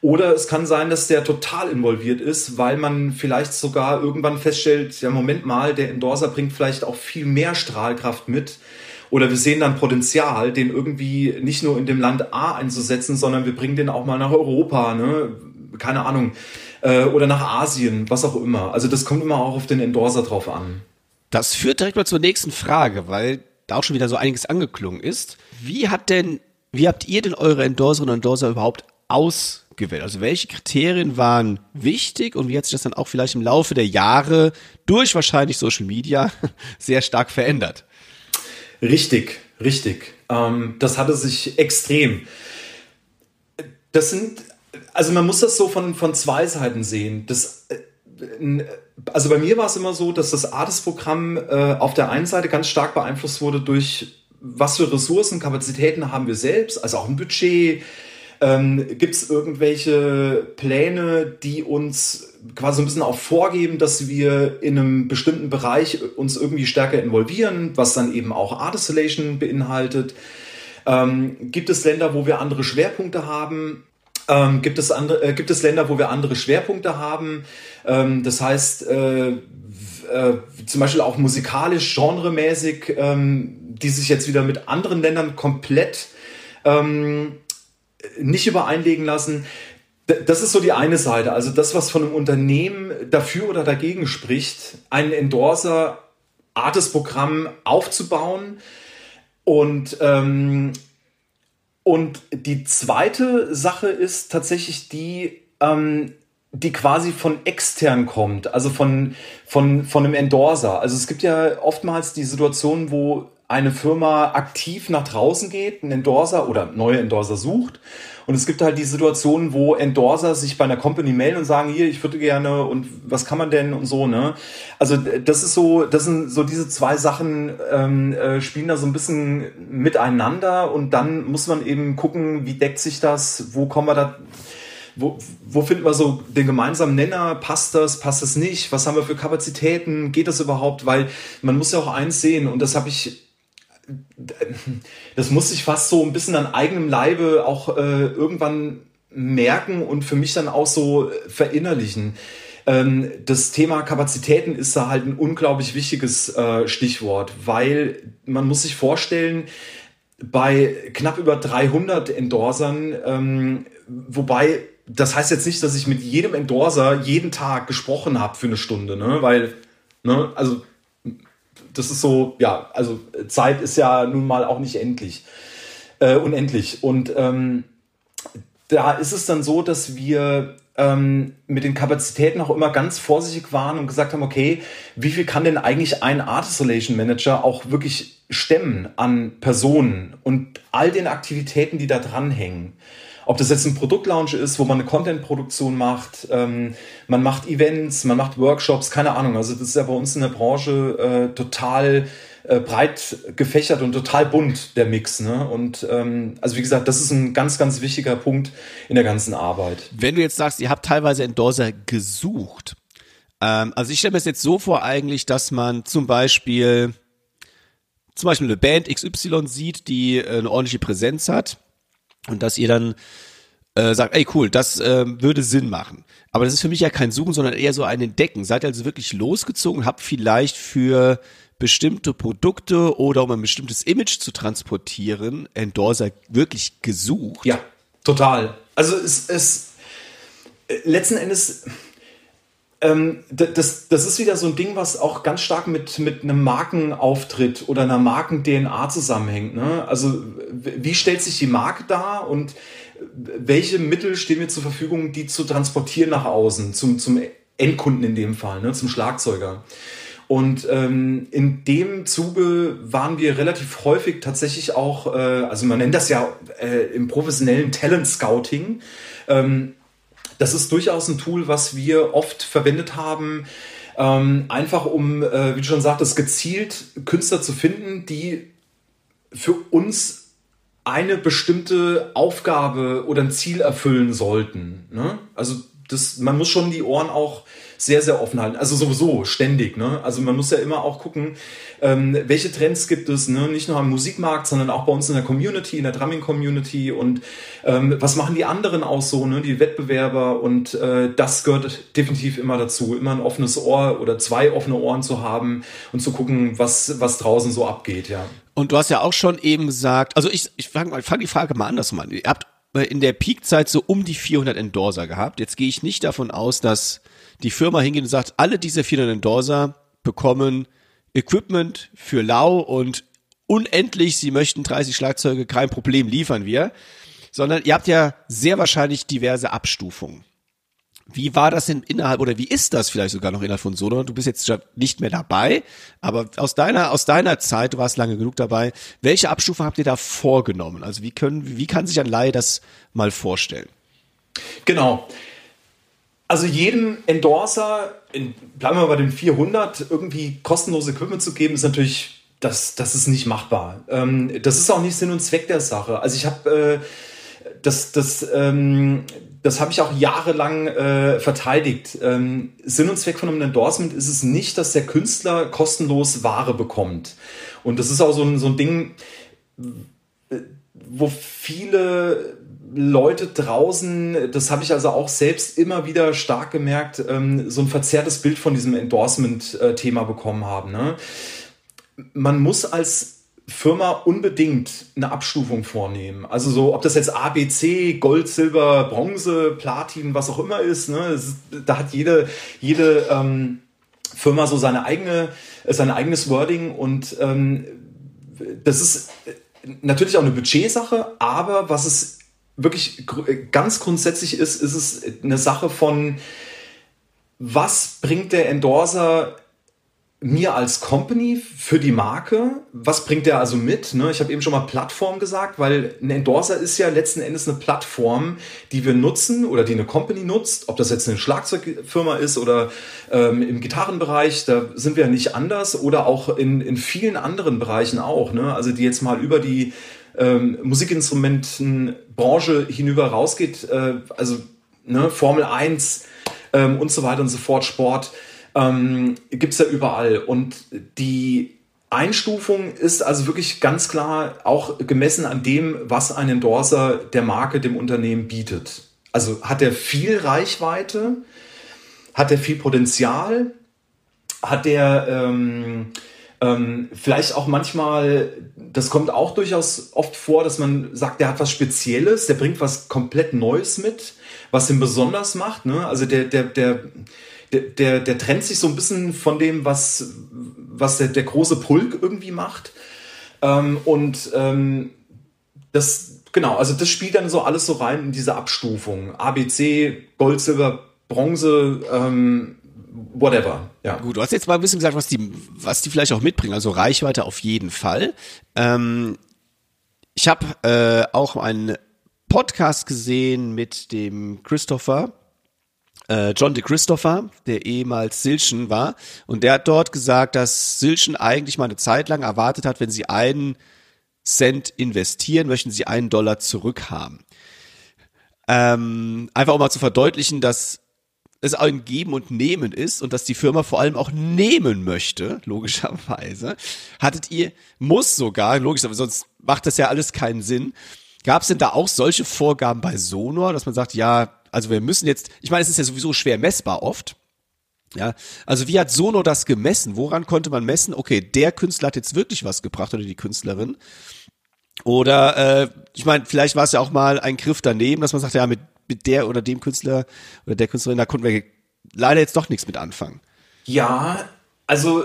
Oder es kann sein, dass der total involviert ist, weil man vielleicht sogar irgendwann feststellt, ja, Moment mal, der Endorser bringt vielleicht auch viel mehr Strahlkraft mit. Oder wir sehen dann Potenzial, den irgendwie nicht nur in dem Land A einzusetzen, sondern wir bringen den auch mal nach Europa, ne? Keine Ahnung. Äh, oder nach Asien, was auch immer. Also das kommt immer auch auf den Endorser drauf an. Das führt direkt mal zur nächsten Frage, weil da auch schon wieder so einiges angeklungen ist. Wie hat denn, wie habt ihr denn eure Endorserinnen und Endorser überhaupt ausgewählt? Also welche Kriterien waren wichtig und wie hat sich das dann auch vielleicht im Laufe der Jahre durch wahrscheinlich Social Media sehr stark verändert? Richtig, richtig. Ähm, das hatte sich extrem. Das sind also man muss das so von, von zwei Seiten sehen. Das, äh, also bei mir war es immer so, dass das ARTIS-Programm äh, auf der einen Seite ganz stark beeinflusst wurde durch was für Ressourcen, Kapazitäten haben wir selbst, also auch ein Budget. Ähm, Gibt es irgendwelche Pläne, die uns quasi ein bisschen auch vorgeben, dass wir in einem bestimmten Bereich uns irgendwie stärker involvieren, was dann eben auch Art Installation beinhaltet? Ähm, gibt es Länder, wo wir andere Schwerpunkte haben? Ähm, gibt, es andere, äh, gibt es Länder, wo wir andere Schwerpunkte haben? Ähm, das heißt, äh, äh, zum Beispiel auch musikalisch, genremäßig, ähm, die sich jetzt wieder mit anderen Ländern komplett ähm, nicht übereinlegen lassen. Das ist so die eine Seite. Also das, was von einem Unternehmen dafür oder dagegen spricht, einen Endorser Artist-Programm aufzubauen. Und, ähm, und die zweite Sache ist tatsächlich die, ähm, die quasi von extern kommt, also von, von, von einem Endorser. Also es gibt ja oftmals die Situation, wo eine Firma aktiv nach draußen geht, einen Endorser oder neue Endorser sucht. Und es gibt halt die Situationen, wo Endorser sich bei einer Company melden und sagen, hier, ich würde gerne und was kann man denn und so, ne? Also das ist so, das sind so diese zwei Sachen ähm, äh, spielen da so ein bisschen miteinander und dann muss man eben gucken, wie deckt sich das, wo kommen wir da wo, wo finden wir so den gemeinsamen Nenner? Passt das, passt das nicht? Was haben wir für Kapazitäten? Geht das überhaupt? Weil man muss ja auch eins sehen, und das habe ich das muss ich fast so ein bisschen an eigenem Leibe auch äh, irgendwann merken und für mich dann auch so verinnerlichen. Ähm, das Thema Kapazitäten ist da halt ein unglaublich wichtiges äh, Stichwort, weil man muss sich vorstellen, bei knapp über 300 Endorsern, ähm, wobei das heißt jetzt nicht, dass ich mit jedem Endorser jeden Tag gesprochen habe für eine Stunde, ne? weil, ne, also das ist so, ja, also Zeit ist ja nun mal auch nicht endlich, äh, unendlich. Und ähm, da ist es dann so, dass wir ähm, mit den Kapazitäten auch immer ganz vorsichtig waren und gesagt haben, okay, wie viel kann denn eigentlich ein Art Installation Manager auch wirklich stemmen an Personen und all den Aktivitäten, die da dranhängen? Ob das jetzt ein Produktlaunch ist, wo man eine Content-Produktion macht, ähm, man macht Events, man macht Workshops, keine Ahnung. Also das ist ja bei uns in der Branche äh, total äh, breit gefächert und total bunt, der Mix. Ne? Und ähm, also wie gesagt, das ist ein ganz, ganz wichtiger Punkt in der ganzen Arbeit. Wenn du jetzt sagst, ihr habt teilweise Endorser gesucht, ähm, also ich stelle mir das jetzt so vor eigentlich, dass man zum Beispiel zum Beispiel eine Band XY sieht, die äh, eine ordentliche Präsenz hat und dass ihr dann äh, sagt, ey cool, das äh, würde Sinn machen. Aber das ist für mich ja kein Suchen, sondern eher so ein Entdecken. Seid ihr also wirklich losgezogen, habt vielleicht für bestimmte Produkte oder um ein bestimmtes Image zu transportieren, Endorser wirklich gesucht? Ja, total. Also es, es äh, letzten Endes ähm, das, das ist wieder so ein Ding, was auch ganz stark mit, mit einem Markenauftritt oder einer Marken-DNA zusammenhängt. Ne? Also wie stellt sich die Marke dar und welche Mittel stehen mir zur Verfügung, die zu transportieren nach außen, zum, zum Endkunden in dem Fall, ne? zum Schlagzeuger. Und ähm, in dem Zuge waren wir relativ häufig tatsächlich auch, äh, also man nennt das ja äh, im professionellen Talent Scouting. Ähm, das ist durchaus ein Tool, was wir oft verwendet haben, ähm, einfach um, äh, wie du schon sagtest, gezielt Künstler zu finden, die für uns eine bestimmte Aufgabe oder ein Ziel erfüllen sollten. Ne? Also das, man muss schon die Ohren auch sehr, sehr offen halten. Also sowieso ständig. Ne? Also man muss ja immer auch gucken, ähm, welche Trends gibt es, ne? nicht nur am Musikmarkt, sondern auch bei uns in der Community, in der Drumming-Community und ähm, was machen die anderen auch so, ne? die Wettbewerber und äh, das gehört definitiv immer dazu, immer ein offenes Ohr oder zwei offene Ohren zu haben und zu gucken, was, was draußen so abgeht, ja. Und du hast ja auch schon eben gesagt, also ich, ich fange fang die Frage mal andersrum an. Ihr habt in der Peakzeit so um die 400 Endorser gehabt. Jetzt gehe ich nicht davon aus, dass die Firma hingeht und sagt, alle diese 400 Endorser bekommen Equipment für lau und unendlich, sie möchten 30 Schlagzeuge, kein Problem, liefern wir. Sondern ihr habt ja sehr wahrscheinlich diverse Abstufungen. Wie war das denn innerhalb oder wie ist das vielleicht sogar noch innerhalb von Solo? Du bist jetzt nicht mehr dabei, aber aus deiner aus deiner Zeit, du warst lange genug dabei. Welche Abstufung habt ihr da vorgenommen? Also wie können wie kann sich ein Laie das mal vorstellen? Genau. Also jedem Endorser, in, bleiben wir bei den 400, irgendwie kostenlose Equipment zu geben, ist natürlich, das, das ist nicht machbar. Ähm, das ist auch nicht Sinn und Zweck der Sache. Also ich habe, äh, das, das, ähm, das habe ich auch jahrelang äh, verteidigt. Ähm, Sinn und Zweck von einem Endorsement ist es nicht, dass der Künstler kostenlos Ware bekommt. Und das ist auch so ein, so ein Ding, wo viele Leute draußen, das habe ich also auch selbst immer wieder stark gemerkt, ähm, so ein verzerrtes Bild von diesem Endorsement-Thema bekommen haben. Ne? Man muss als Firma unbedingt eine Abstufung vornehmen. Also so, ob das jetzt A, B, C, Gold, Silber, Bronze, Platin, was auch immer ist, ne? Ist, da hat jede, jede ähm, Firma so seine eigene, sein eigenes Wording und ähm, das ist natürlich auch eine Budgetsache, aber was es wirklich ganz grundsätzlich ist, ist es eine Sache von, was bringt der Endorser mir als Company für die Marke, was bringt der also mit? Ne? Ich habe eben schon mal Plattform gesagt, weil ein Endorser ist ja letzten Endes eine Plattform, die wir nutzen oder die eine Company nutzt, ob das jetzt eine Schlagzeugfirma ist oder ähm, im Gitarrenbereich, da sind wir ja nicht anders oder auch in, in vielen anderen Bereichen auch. Ne? Also die jetzt mal über die ähm, Musikinstrumentenbranche hinüber rausgeht, äh, also ne, Formel 1 ähm, und so weiter und so fort, Sport ähm, gibt es ja überall. Und die Einstufung ist also wirklich ganz klar auch gemessen an dem, was ein Endorser der Marke, dem Unternehmen bietet. Also hat er viel Reichweite, hat er viel Potenzial, hat er ähm, ähm, vielleicht auch manchmal, das kommt auch durchaus oft vor, dass man sagt, der hat was Spezielles, der bringt was komplett Neues mit, was ihn besonders macht. Ne? Also der, der, der, der, der, der trennt sich so ein bisschen von dem, was, was der, der große Pulk irgendwie macht. Ähm, und ähm, das, genau, also das spielt dann so alles so rein in diese Abstufung. ABC, Gold, Silber, Bronze, ähm, whatever. Ja. Gut, du hast jetzt mal ein bisschen gesagt, was die, was die vielleicht auch mitbringen. Also Reichweite auf jeden Fall. Ähm, ich habe äh, auch einen Podcast gesehen mit dem Christopher äh, John de Christopher, der ehemals Silchen war. Und der hat dort gesagt, dass Silchen eigentlich mal eine Zeit lang erwartet hat, wenn sie einen Cent investieren, möchten sie einen Dollar zurückhaben. Ähm, einfach um mal zu verdeutlichen, dass es ein Geben und Nehmen ist und dass die Firma vor allem auch nehmen möchte, logischerweise. Hattet ihr, muss sogar, logisch, aber sonst macht das ja alles keinen Sinn. Gab es denn da auch solche Vorgaben bei Sonor, dass man sagt, ja, also wir müssen jetzt, ich meine, es ist ja sowieso schwer messbar oft. Ja, also wie hat Sono das gemessen? Woran konnte man messen? Okay, der Künstler hat jetzt wirklich was gebracht oder die Künstlerin. Oder äh, ich meine, vielleicht war es ja auch mal ein Griff daneben, dass man sagt, ja, mit, mit der oder dem Künstler oder der Künstlerin, da konnten wir leider jetzt doch nichts mit anfangen. Ja, also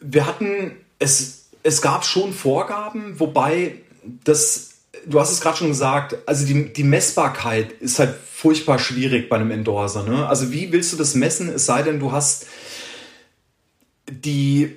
wir hatten, es, es gab schon Vorgaben, wobei das du hast es gerade schon gesagt, also die, die Messbarkeit ist halt furchtbar schwierig bei einem Endorser. Ne? Also wie willst du das messen, es sei denn, du hast die,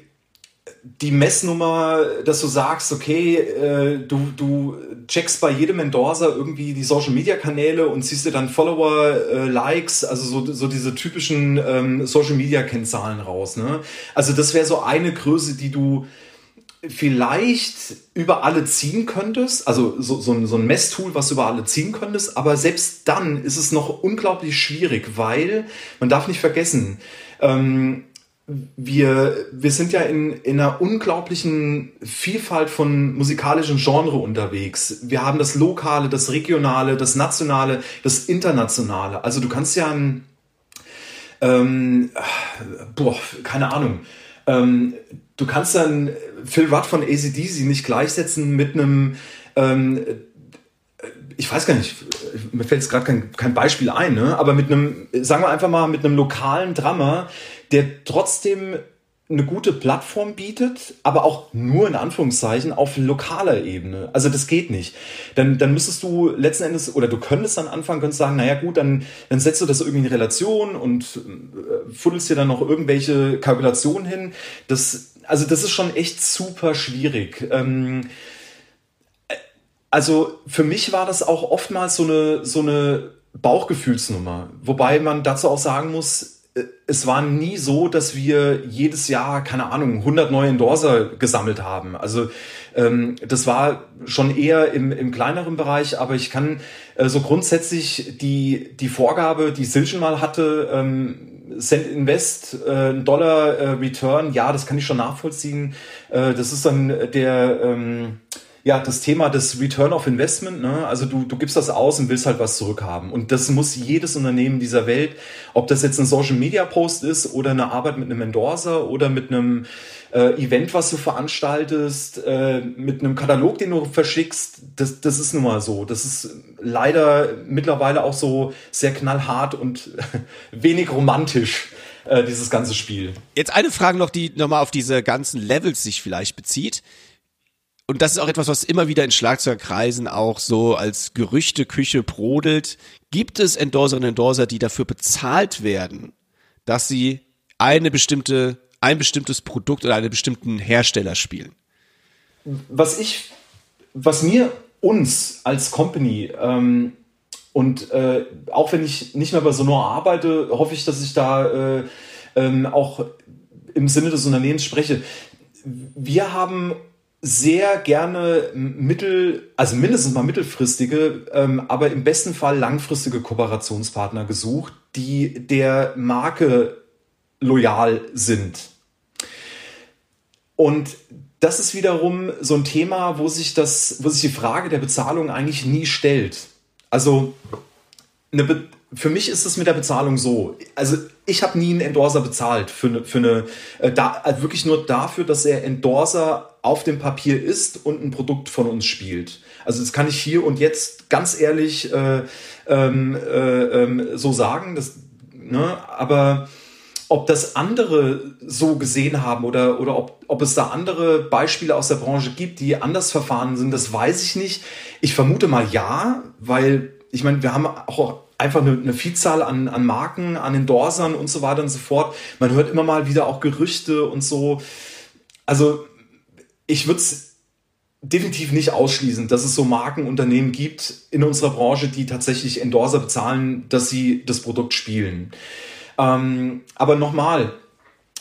die Messnummer, dass du sagst, okay, äh, du, du checkst bei jedem Endorser irgendwie die Social Media Kanäle und siehst dir dann Follower, äh, Likes, also so, so diese typischen ähm, Social Media Kennzahlen raus. Ne? Also das wäre so eine Größe, die du vielleicht über alle ziehen könntest, also so, so, ein, so ein Messtool, was du über alle ziehen könntest, aber selbst dann ist es noch unglaublich schwierig, weil man darf nicht vergessen, ähm, wir, wir sind ja in, in einer unglaublichen Vielfalt von musikalischen Genre unterwegs. Wir haben das Lokale, das Regionale, das Nationale, das Internationale. Also du kannst ja ein, ähm, boah, keine Ahnung, ähm, du kannst dann Phil Rudd von ACDC nicht gleichsetzen mit einem, ähm, ich weiß gar nicht, mir fällt jetzt gerade kein, kein Beispiel ein, ne? aber mit einem, sagen wir einfach mal, mit einem lokalen Drummer, der trotzdem eine gute Plattform bietet, aber auch nur in Anführungszeichen auf lokaler Ebene. Also das geht nicht. Dann, dann müsstest du letzten Endes, oder du könntest dann anfangen, könntest sagen, naja gut, dann, dann setzt du das irgendwie in Relation und äh, fuddelst dir dann noch irgendwelche Kalkulationen hin. Das, also das ist schon echt super schwierig. Ähm, äh, also für mich war das auch oftmals so eine, so eine Bauchgefühlsnummer. Wobei man dazu auch sagen muss, es war nie so, dass wir jedes Jahr, keine Ahnung, 100 neue Endorser gesammelt haben. Also ähm, das war schon eher im, im kleineren Bereich, aber ich kann äh, so grundsätzlich die, die Vorgabe, die Silchen mal hatte, ähm, Cent Invest, äh, Dollar äh, Return, ja, das kann ich schon nachvollziehen. Äh, das ist dann der... Ähm, ja, das Thema des Return of Investment, ne? also du, du gibst das aus und willst halt was zurückhaben. Und das muss jedes Unternehmen dieser Welt, ob das jetzt ein Social Media Post ist oder eine Arbeit mit einem Endorser oder mit einem äh, Event, was du veranstaltest, äh, mit einem Katalog, den du verschickst, das, das ist nun mal so. Das ist leider mittlerweile auch so sehr knallhart und wenig romantisch äh, dieses ganze Spiel. Jetzt eine Frage noch, die nochmal auf diese ganzen Levels sich vielleicht bezieht und das ist auch etwas, was immer wieder in Schlagzeugkreisen auch so als Gerüchteküche brodelt. Gibt es Endorserinnen und Endorser, die dafür bezahlt werden, dass sie eine bestimmte, ein bestimmtes Produkt oder einen bestimmten Hersteller spielen? Was ich, was mir uns als Company ähm, und äh, auch wenn ich nicht mehr bei Sonor arbeite, hoffe ich, dass ich da äh, ähm, auch im Sinne des Unternehmens spreche. Wir haben sehr gerne mittel, also mindestens mal mittelfristige, ähm, aber im besten Fall langfristige Kooperationspartner gesucht, die der Marke loyal sind. Und das ist wiederum so ein Thema, wo sich das, wo sich die Frage der Bezahlung eigentlich nie stellt. Also für mich ist es mit der Bezahlung so. Also ich habe nie einen Endorser bezahlt für eine, für eine äh, da, also wirklich nur dafür, dass er Endorser auf dem Papier ist und ein Produkt von uns spielt. Also das kann ich hier und jetzt ganz ehrlich äh, ähm, äh, ähm, so sagen. Das, ne, aber ob das andere so gesehen haben oder, oder ob, ob es da andere Beispiele aus der Branche gibt, die anders verfahren sind, das weiß ich nicht. Ich vermute mal ja, weil ich meine, wir haben auch einfach eine, eine Vielzahl an, an Marken, an Endorsern und so weiter und so fort. Man hört immer mal wieder auch Gerüchte und so. Also ich würde es definitiv nicht ausschließen, dass es so Markenunternehmen gibt in unserer Branche, die tatsächlich Endorser bezahlen, dass sie das Produkt spielen. Ähm, aber nochmal,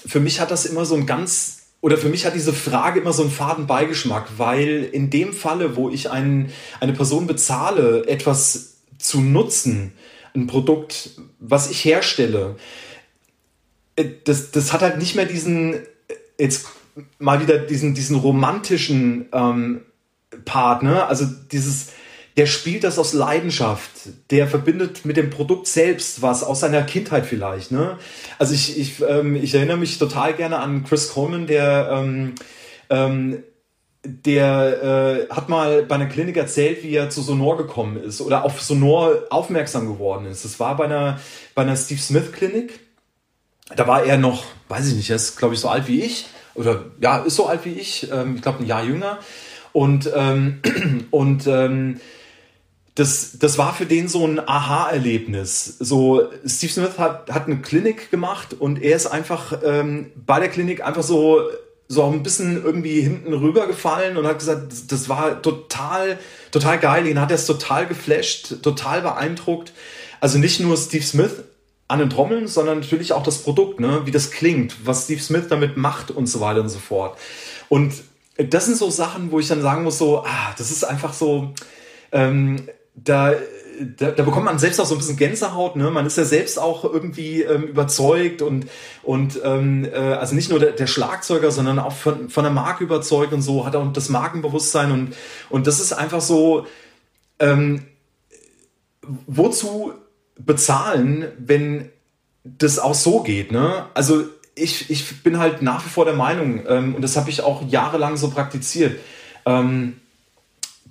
für mich hat das immer so ein ganz oder für mich hat diese Frage immer so einen faden Beigeschmack, weil in dem Falle, wo ich einen, eine Person bezahle, etwas zu nutzen, ein Produkt, was ich herstelle, äh, das, das hat halt nicht mehr diesen, äh, jetzt mal wieder diesen, diesen romantischen ähm, Part, ne? Also dieses, der spielt das aus Leidenschaft, der verbindet mit dem Produkt selbst was aus seiner Kindheit vielleicht, ne? Also ich, ich, ähm, ich erinnere mich total gerne an Chris Coleman, der ähm, ähm, der äh, hat mal bei einer Klinik erzählt, wie er zu Sonor gekommen ist oder auf Sonor aufmerksam geworden ist. Das war bei einer, bei einer Steve Smith Klinik. Da war er noch, weiß ich nicht, er ist, glaube ich, so alt wie ich. Oder ja, ist so alt wie ich. Ähm, ich glaube, ein Jahr jünger. Und, ähm, und ähm, das, das war für den so ein Aha-Erlebnis. So, Steve Smith hat, hat eine Klinik gemacht und er ist einfach ähm, bei der Klinik einfach so so ein bisschen irgendwie hinten rübergefallen und hat gesagt, das war total, total geil. Ihn hat es total geflasht, total beeindruckt. Also nicht nur Steve Smith an den Trommeln, sondern natürlich auch das Produkt, ne? wie das klingt, was Steve Smith damit macht und so weiter und so fort. Und das sind so Sachen, wo ich dann sagen muss, so, ah, das ist einfach so, ähm, da da, da bekommt man selbst auch so ein bisschen Gänsehaut, ne? Man ist ja selbst auch irgendwie ähm, überzeugt und, und ähm, äh, also nicht nur der, der Schlagzeuger, sondern auch von, von der Marke überzeugt und so, hat auch das Markenbewusstsein und, und das ist einfach so, ähm, wozu bezahlen, wenn das auch so geht, ne? Also ich, ich bin halt nach wie vor der Meinung, ähm, und das habe ich auch jahrelang so praktiziert, ähm,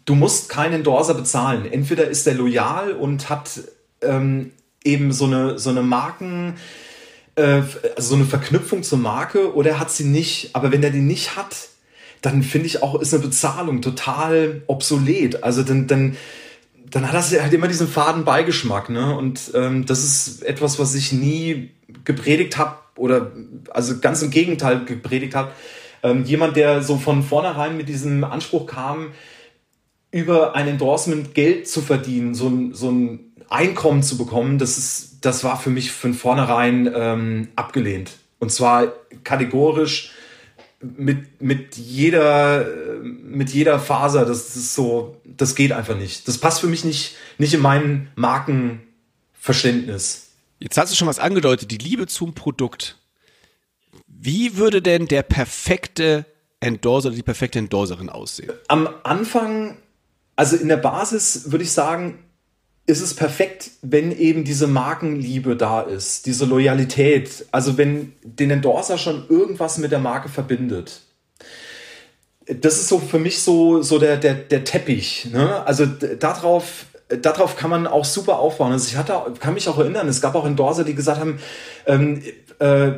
du musst keinen Endorser bezahlen. Entweder ist er loyal und hat ähm, eben so eine, so eine Marken, äh, also so eine Verknüpfung zur Marke oder er hat sie nicht. Aber wenn er die nicht hat, dann finde ich auch, ist eine Bezahlung total obsolet. Also dann, dann, dann hat das halt immer diesen faden Beigeschmack. Ne? Und ähm, das ist etwas, was ich nie gepredigt habe oder also ganz im Gegenteil gepredigt habe. Ähm, jemand, der so von vornherein mit diesem Anspruch kam, über ein Endorsement Geld zu verdienen, so ein, so ein Einkommen zu bekommen, das ist, das war für mich von vornherein ähm, abgelehnt. Und zwar kategorisch mit, mit jeder, mit jeder Faser. Das, ist so, das geht einfach nicht. Das passt für mich nicht, nicht in mein Markenverständnis. Jetzt hast du schon was angedeutet, die Liebe zum Produkt. Wie würde denn der perfekte Endorser oder die perfekte Endorserin aussehen? Am Anfang, also in der Basis würde ich sagen, ist es perfekt, wenn eben diese Markenliebe da ist, diese Loyalität. Also wenn den Endorser schon irgendwas mit der Marke verbindet. Das ist so für mich so, so der, der, der Teppich. Ne? Also darauf, darauf kann man auch super aufbauen. Also ich hatte, kann mich auch erinnern, es gab auch Endorser, die gesagt haben, ähm, äh,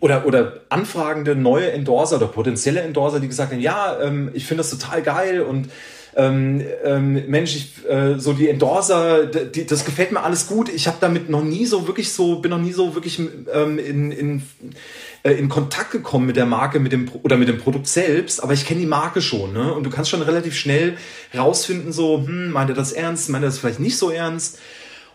oder, oder anfragende neue Endorser oder potenzielle Endorser, die gesagt haben, ja, ähm, ich finde das total geil und ähm, ähm, Mensch, ich, äh, so die Endorser, die, das gefällt mir alles gut. Ich habe damit noch nie so wirklich so, bin noch nie so wirklich ähm, in, in, äh, in Kontakt gekommen mit der Marke, mit dem oder mit dem Produkt selbst, aber ich kenne die Marke schon, ne? Und du kannst schon relativ schnell rausfinden, so, hm, meint er das ernst, meint er das vielleicht nicht so ernst?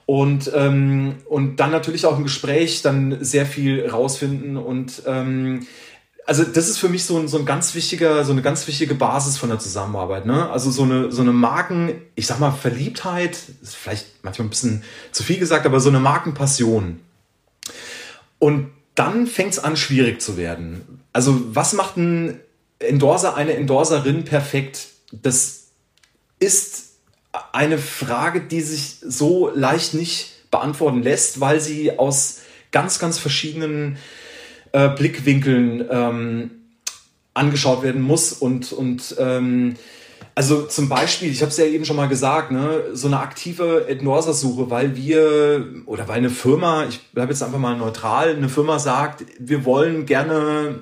Und, ähm, und dann natürlich auch im Gespräch dann sehr viel rausfinden und ähm, also das ist für mich so ein, so ein ganz wichtiger, so eine ganz wichtige Basis von der Zusammenarbeit. Ne? Also so eine, so eine Marken, ich sag mal, Verliebtheit, ist vielleicht manchmal ein bisschen zu viel gesagt, aber so eine Markenpassion. Und dann fängt es an, schwierig zu werden. Also, was macht ein Endorser, eine Endorserin perfekt? Das ist eine Frage, die sich so leicht nicht beantworten lässt, weil sie aus ganz, ganz verschiedenen äh, Blickwinkeln ähm, angeschaut werden muss und, und ähm, also zum Beispiel, ich habe es ja eben schon mal gesagt, ne, so eine aktive Endorser-Suche, weil wir oder weil eine Firma, ich bleibe jetzt einfach mal neutral, eine Firma sagt, wir wollen gerne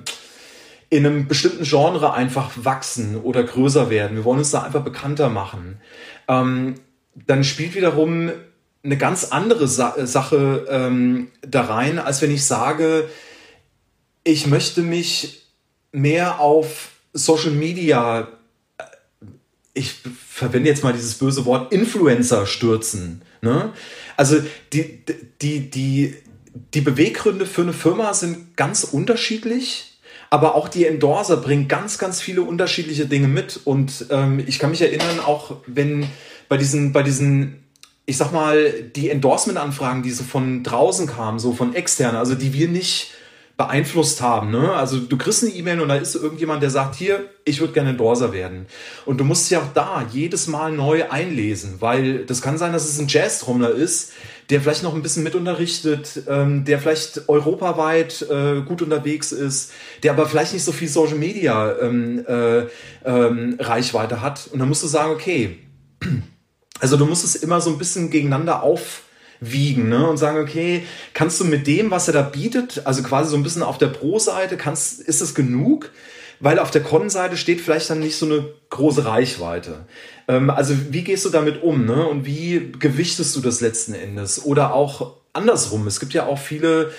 in einem bestimmten Genre einfach wachsen oder größer werden. Wir wollen uns da einfach bekannter machen. Ähm, dann spielt wiederum eine ganz andere Sa Sache ähm, da rein, als wenn ich sage, ich möchte mich mehr auf Social Media, ich verwende jetzt mal dieses böse Wort, Influencer stürzen. Ne? Also die, die, die, die Beweggründe für eine Firma sind ganz unterschiedlich, aber auch die Endorser bringen ganz, ganz viele unterschiedliche Dinge mit. Und ähm, ich kann mich erinnern, auch wenn bei diesen, bei diesen ich sag mal, die Endorsement-Anfragen, die so von draußen kamen, so von extern, also die wir nicht beeinflusst haben. Ne? Also du kriegst eine E-Mail und da ist irgendjemand, der sagt, hier, ich würde gerne Endorser werden. Und du musst ja auch da jedes Mal neu einlesen, weil das kann sein, dass es ein Jazz-Trommler ist, der vielleicht noch ein bisschen mitunterrichtet, ähm, der vielleicht europaweit äh, gut unterwegs ist, der aber vielleicht nicht so viel Social Media ähm, äh, ähm, Reichweite hat. Und dann musst du sagen, okay, also du musst es immer so ein bisschen gegeneinander auf wiegen ne? und sagen, okay, kannst du mit dem, was er da bietet, also quasi so ein bisschen auf der Pro-Seite, kannst, ist es genug? Weil auf der Con-Seite steht vielleicht dann nicht so eine große Reichweite. Ähm, also wie gehst du damit um ne? und wie gewichtest du das letzten Endes? Oder auch andersrum. Es gibt ja auch viele,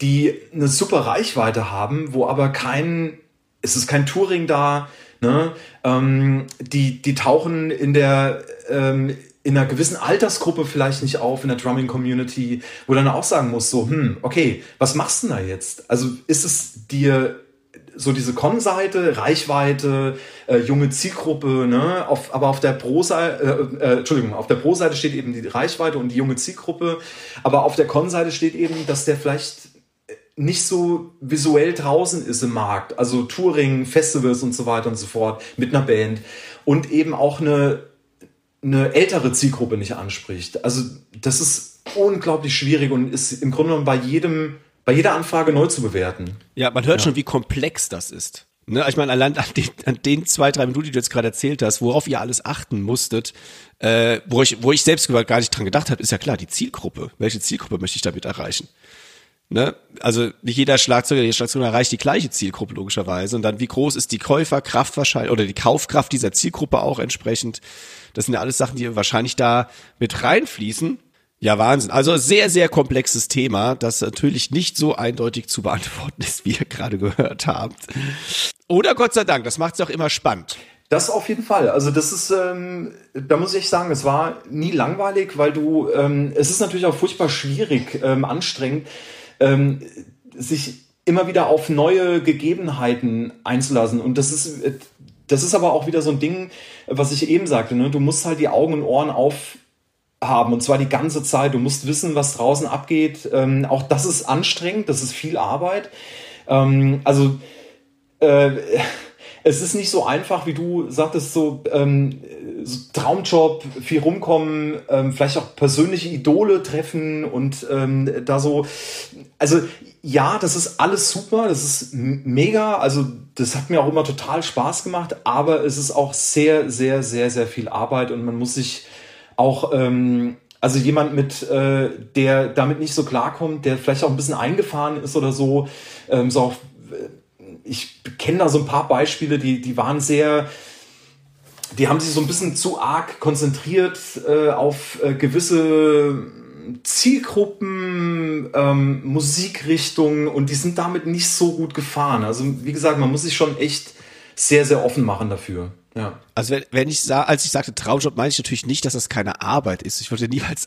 die eine super Reichweite haben, wo aber kein, es ist kein Touring da, ne? Ähm, die, die tauchen in der ähm, in einer gewissen Altersgruppe vielleicht nicht auf, in der Drumming-Community, wo dann auch sagen muss, so, hm, okay, was machst du denn da jetzt? Also ist es dir so diese Con-Seite, Reichweite, äh, junge Zielgruppe, ne? Auf, aber auf der Pro-Seite, äh, äh, Entschuldigung, auf der Pro-Seite steht eben die Reichweite und die junge Zielgruppe, aber auf der Con-Seite steht eben, dass der vielleicht nicht so visuell draußen ist im Markt, also Touring, Festivals und so weiter und so fort mit einer Band und eben auch eine eine ältere Zielgruppe nicht anspricht. Also das ist unglaublich schwierig und ist im Grunde genommen bei jedem, bei jeder Anfrage neu zu bewerten. Ja, man hört ja. schon, wie komplex das ist. Ne, ich meine, allein an den, an den zwei, drei Minuten, die du jetzt gerade erzählt hast, worauf ihr alles achten musstet, äh, wo, ich, wo ich selbst gar nicht dran gedacht habe, ist ja klar, die Zielgruppe. Welche Zielgruppe möchte ich damit erreichen? Ne? Also nicht jeder Schlagzeuger, jeder Schlagzeuger erreicht die gleiche Zielgruppe logischerweise. Und dann, wie groß ist die Käuferkraft wahrscheinlich oder die Kaufkraft dieser Zielgruppe auch entsprechend? Das sind ja alles Sachen, die wahrscheinlich da mit reinfließen. Ja, Wahnsinn. Also sehr, sehr komplexes Thema, das natürlich nicht so eindeutig zu beantworten ist, wie ihr gerade gehört habt. Oder Gott sei Dank, das macht es auch immer spannend. Das auf jeden Fall. Also das ist, ähm, da muss ich sagen, es war nie langweilig, weil du, ähm, es ist natürlich auch furchtbar schwierig, ähm, anstrengend, ähm, sich immer wieder auf neue Gegebenheiten einzulassen. Und das ist, das ist aber auch wieder so ein Ding, was ich eben sagte. Ne? Du musst halt die Augen und Ohren auf haben und zwar die ganze Zeit. Du musst wissen, was draußen abgeht. Ähm, auch das ist anstrengend, das ist viel Arbeit. Ähm, also äh, es ist nicht so einfach, wie du sagtest, so, ähm, so Traumjob, viel rumkommen, ähm, vielleicht auch persönliche Idole treffen und ähm, da so. Also ja, das ist alles super, das ist mega. Also das hat mir auch immer total Spaß gemacht, aber es ist auch sehr, sehr, sehr, sehr viel Arbeit und man muss sich auch ähm, also jemand mit, äh, der damit nicht so klarkommt, der vielleicht auch ein bisschen eingefahren ist oder so, ähm, so auch, äh, ich kenne da so ein paar Beispiele, die, die waren sehr, die haben sich so ein bisschen zu arg konzentriert äh, auf äh, gewisse Zielgruppen, ähm, Musikrichtungen und die sind damit nicht so gut gefahren. Also wie gesagt, man muss sich schon echt sehr, sehr offen machen dafür. Ja. Also wenn, wenn ich sah, als ich sagte Traumjob, meine ich natürlich nicht, dass das keine Arbeit ist. Ich wollte niemals,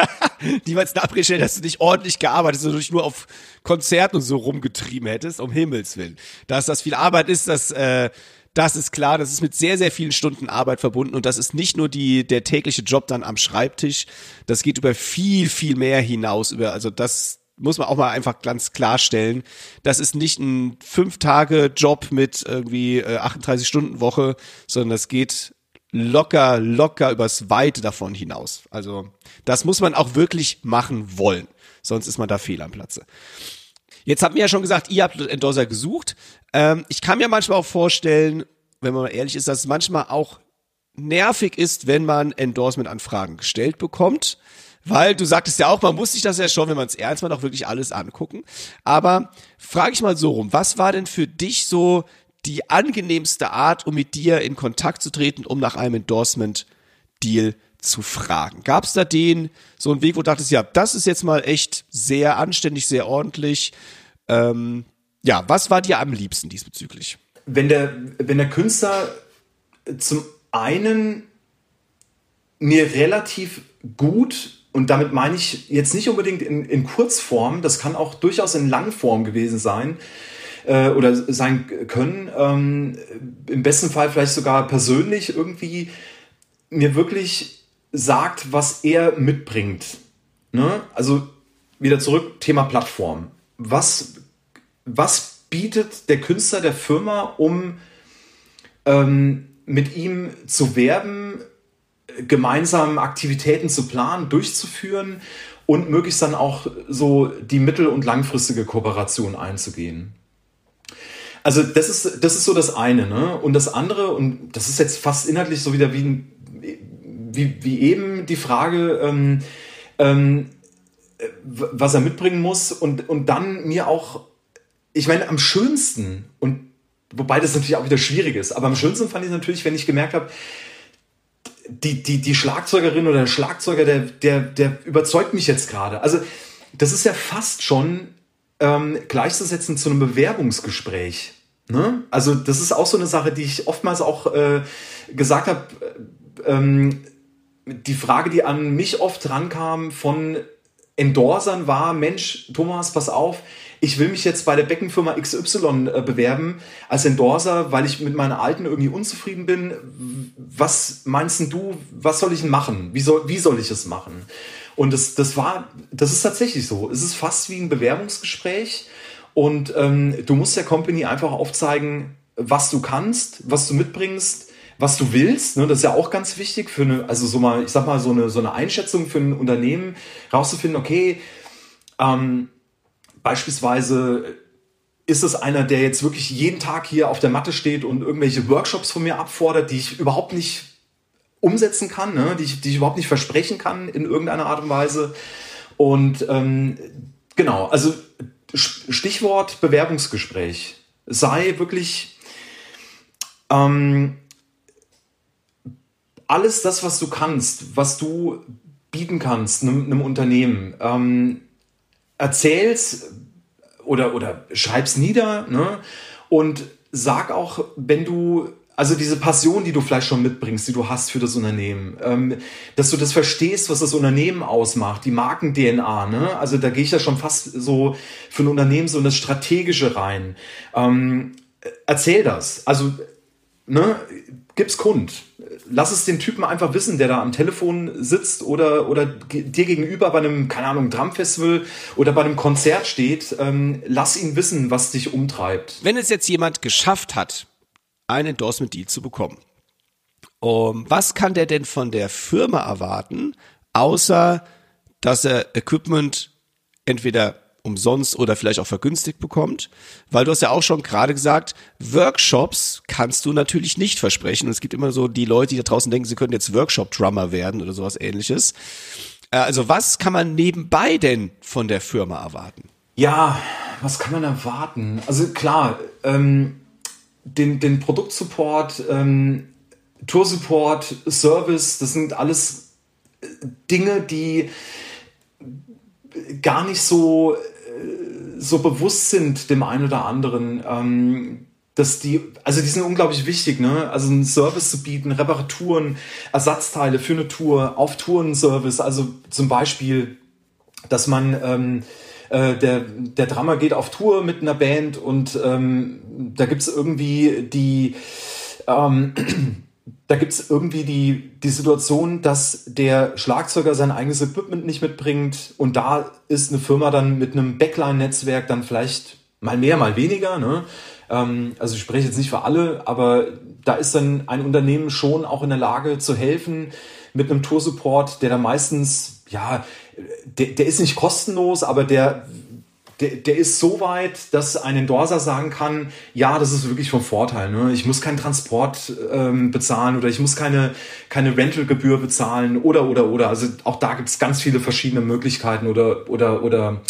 niemals stellen, dass du nicht ordentlich gearbeitet hast, sondern dich nur auf Konzerten und so rumgetrieben hättest, um Himmels Willen. Dass das viel Arbeit ist, das, äh, das ist klar, das ist mit sehr, sehr vielen Stunden Arbeit verbunden und das ist nicht nur die, der tägliche Job dann am Schreibtisch, das geht über viel, viel mehr hinaus, über, also das, muss man auch mal einfach ganz klarstellen. Das ist nicht ein Fünf-Tage-Job mit irgendwie äh, 38-Stunden-Woche, sondern das geht locker, locker übers Weite davon hinaus. Also das muss man auch wirklich machen wollen. Sonst ist man da fehl am Platze. Jetzt habt ihr ja schon gesagt, ihr habt Endorser gesucht. Ähm, ich kann mir manchmal auch vorstellen, wenn man mal ehrlich ist, dass es manchmal auch nervig ist, wenn man Endorsement-Anfragen gestellt bekommt weil du sagtest ja auch, man muss sich das ja schon, wenn man es ernst macht, auch wirklich alles angucken. Aber frage ich mal so rum, was war denn für dich so die angenehmste Art, um mit dir in Kontakt zu treten, um nach einem Endorsement-Deal zu fragen? Gab es da den so einen Weg, wo du dachtest, ja, das ist jetzt mal echt sehr anständig, sehr ordentlich? Ähm, ja, was war dir am liebsten diesbezüglich? Wenn der, wenn der Künstler zum einen mir relativ gut und damit meine ich jetzt nicht unbedingt in, in Kurzform, das kann auch durchaus in Langform gewesen sein äh, oder sein können. Ähm, Im besten Fall vielleicht sogar persönlich irgendwie mir wirklich sagt, was er mitbringt. Ne? Also wieder zurück, Thema Plattform. Was, was bietet der Künstler der Firma, um ähm, mit ihm zu werben, gemeinsam Aktivitäten zu planen, durchzuführen und möglichst dann auch so die mittel- und langfristige Kooperation einzugehen. Also das ist, das ist so das eine. Ne? Und das andere, und das ist jetzt fast inhaltlich so wieder wie, wie, wie eben die Frage, ähm, ähm, was er mitbringen muss und, und dann mir auch, ich meine, am schönsten, und wobei das natürlich auch wieder schwierig ist, aber am schönsten fand ich natürlich, wenn ich gemerkt habe, die, die, die Schlagzeugerin oder der Schlagzeuger, der, der, der überzeugt mich jetzt gerade. Also, das ist ja fast schon ähm, gleichzusetzen zu einem Bewerbungsgespräch. Ne? Also, das ist auch so eine Sache, die ich oftmals auch äh, gesagt habe. Äh, ähm, die Frage, die an mich oft rankam von Endorsern war, Mensch, Thomas, pass auf, ich will mich jetzt bei der Beckenfirma XY äh, bewerben als Endorser, weil ich mit meiner alten irgendwie unzufrieden bin. Was meinst du, was soll ich denn machen? Wie soll, wie soll ich es machen? Und das, das war, das ist tatsächlich so. Es ist fast wie ein Bewerbungsgespräch. Und ähm, du musst der Company einfach aufzeigen, was du kannst, was du mitbringst, was du willst. Ne? Das ist ja auch ganz wichtig für eine, also so mal, ich sag mal, so eine, so eine Einschätzung für ein Unternehmen, rauszufinden, okay, ähm, Beispielsweise ist es einer, der jetzt wirklich jeden Tag hier auf der Matte steht und irgendwelche Workshops von mir abfordert, die ich überhaupt nicht umsetzen kann, ne? die, ich, die ich überhaupt nicht versprechen kann in irgendeiner Art und Weise. Und ähm, genau, also Stichwort Bewerbungsgespräch. Sei wirklich ähm, alles das, was du kannst, was du bieten kannst einem, einem Unternehmen. Ähm, erzähl's oder, oder schreib's nieder ne? und sag auch, wenn du also diese Passion, die du vielleicht schon mitbringst, die du hast für das Unternehmen, ähm, dass du das verstehst, was das Unternehmen ausmacht, die Marken-DNA, ne? Also da gehe ich ja schon fast so für ein Unternehmen so in das Strategische rein. Ähm, erzähl das. Also, ne, gib's Kund. Lass es den Typen einfach wissen, der da am Telefon sitzt oder, oder dir gegenüber bei einem, keine Ahnung, Drumfestival oder bei einem Konzert steht. Ähm, lass ihn wissen, was dich umtreibt. Wenn es jetzt jemand geschafft hat, ein Endorsement Deal zu bekommen. Um, was kann der denn von der Firma erwarten, außer dass er Equipment entweder umsonst oder vielleicht auch vergünstigt bekommt? Weil du hast ja auch schon gerade gesagt, Workshops kannst du natürlich nicht versprechen. Und es gibt immer so die Leute, die da draußen denken, sie könnten jetzt Workshop-Drummer werden oder sowas ähnliches. Äh, also was kann man nebenbei denn von der Firma erwarten? Ja, was kann man erwarten? Also klar, ähm, den, den Produktsupport, ähm, Toursupport, Service, das sind alles äh, Dinge, die gar nicht so, so bewusst sind dem einen oder anderen. Ähm, dass die, also die sind unglaublich wichtig, ne? Also einen Service zu bieten, Reparaturen, Ersatzteile für eine Tour, auf Tourenservice, also zum Beispiel, dass man ähm, äh, der, der Drummer geht auf Tour mit einer Band und ähm, da gibt's irgendwie die, ähm, da gibt's irgendwie die, die Situation, dass der Schlagzeuger sein eigenes Equipment nicht mitbringt und da ist eine Firma dann mit einem Backline-Netzwerk dann vielleicht mal mehr, mal weniger, ne? Ähm, also ich spreche jetzt nicht für alle, aber da ist dann ein Unternehmen schon auch in der Lage zu helfen mit einem Tour-Support, der dann meistens, ja, der, der ist nicht kostenlos, aber der, der, der ist so weit, dass ein Endorser sagen kann, ja, das ist wirklich vom Vorteil. Ne? Ich muss keinen Transport ähm, bezahlen oder ich muss keine, keine Rentalgebühr bezahlen oder, oder, oder. Also auch da gibt es ganz viele verschiedene Möglichkeiten oder, oder, oder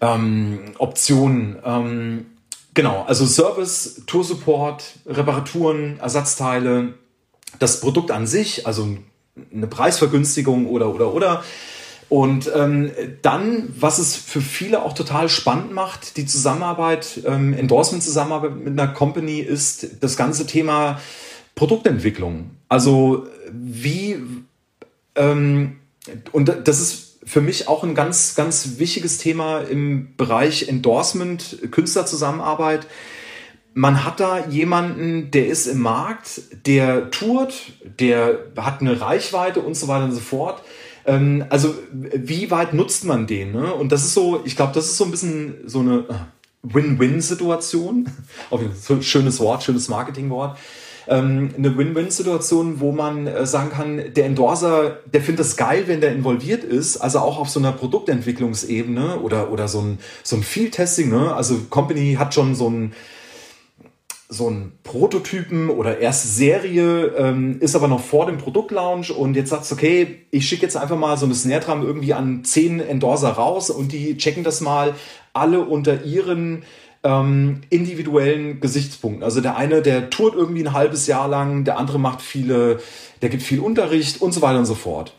ähm, Optionen. Ähm, genau, also Service, Tour Support, Reparaturen, Ersatzteile, das Produkt an sich, also eine Preisvergünstigung oder, oder, oder und ähm, dann, was es für viele auch total spannend macht, die Zusammenarbeit, ähm, Endorsement-Zusammenarbeit mit einer Company, ist das ganze Thema Produktentwicklung. Also wie, ähm, und das ist für mich auch ein ganz, ganz wichtiges Thema im Bereich Endorsement, Künstlerzusammenarbeit. Man hat da jemanden, der ist im Markt, der tourt, der hat eine Reichweite und so weiter und so fort ähm, also wie weit nutzt man den? Ne? Und das ist so, ich glaube, das ist so ein bisschen so eine äh, Win-Win-Situation. schönes Wort, schönes Marketingwort. Ähm, eine Win-Win-Situation, wo man äh, sagen kann, der Endorser, der findet es geil, wenn der involviert ist, also auch auf so einer Produktentwicklungsebene oder, oder so ein, so ein Field-Testing. Ne? Also Company hat schon so ein so ein Prototypen oder erste Serie, ähm, ist aber noch vor dem Produktlaunch und jetzt sagst du, okay, ich schicke jetzt einfach mal so eine Snare Drum irgendwie an zehn Endorser raus und die checken das mal alle unter ihren ähm, individuellen Gesichtspunkten. Also der eine, der tourt irgendwie ein halbes Jahr lang, der andere macht viele, der gibt viel Unterricht und so weiter und so fort.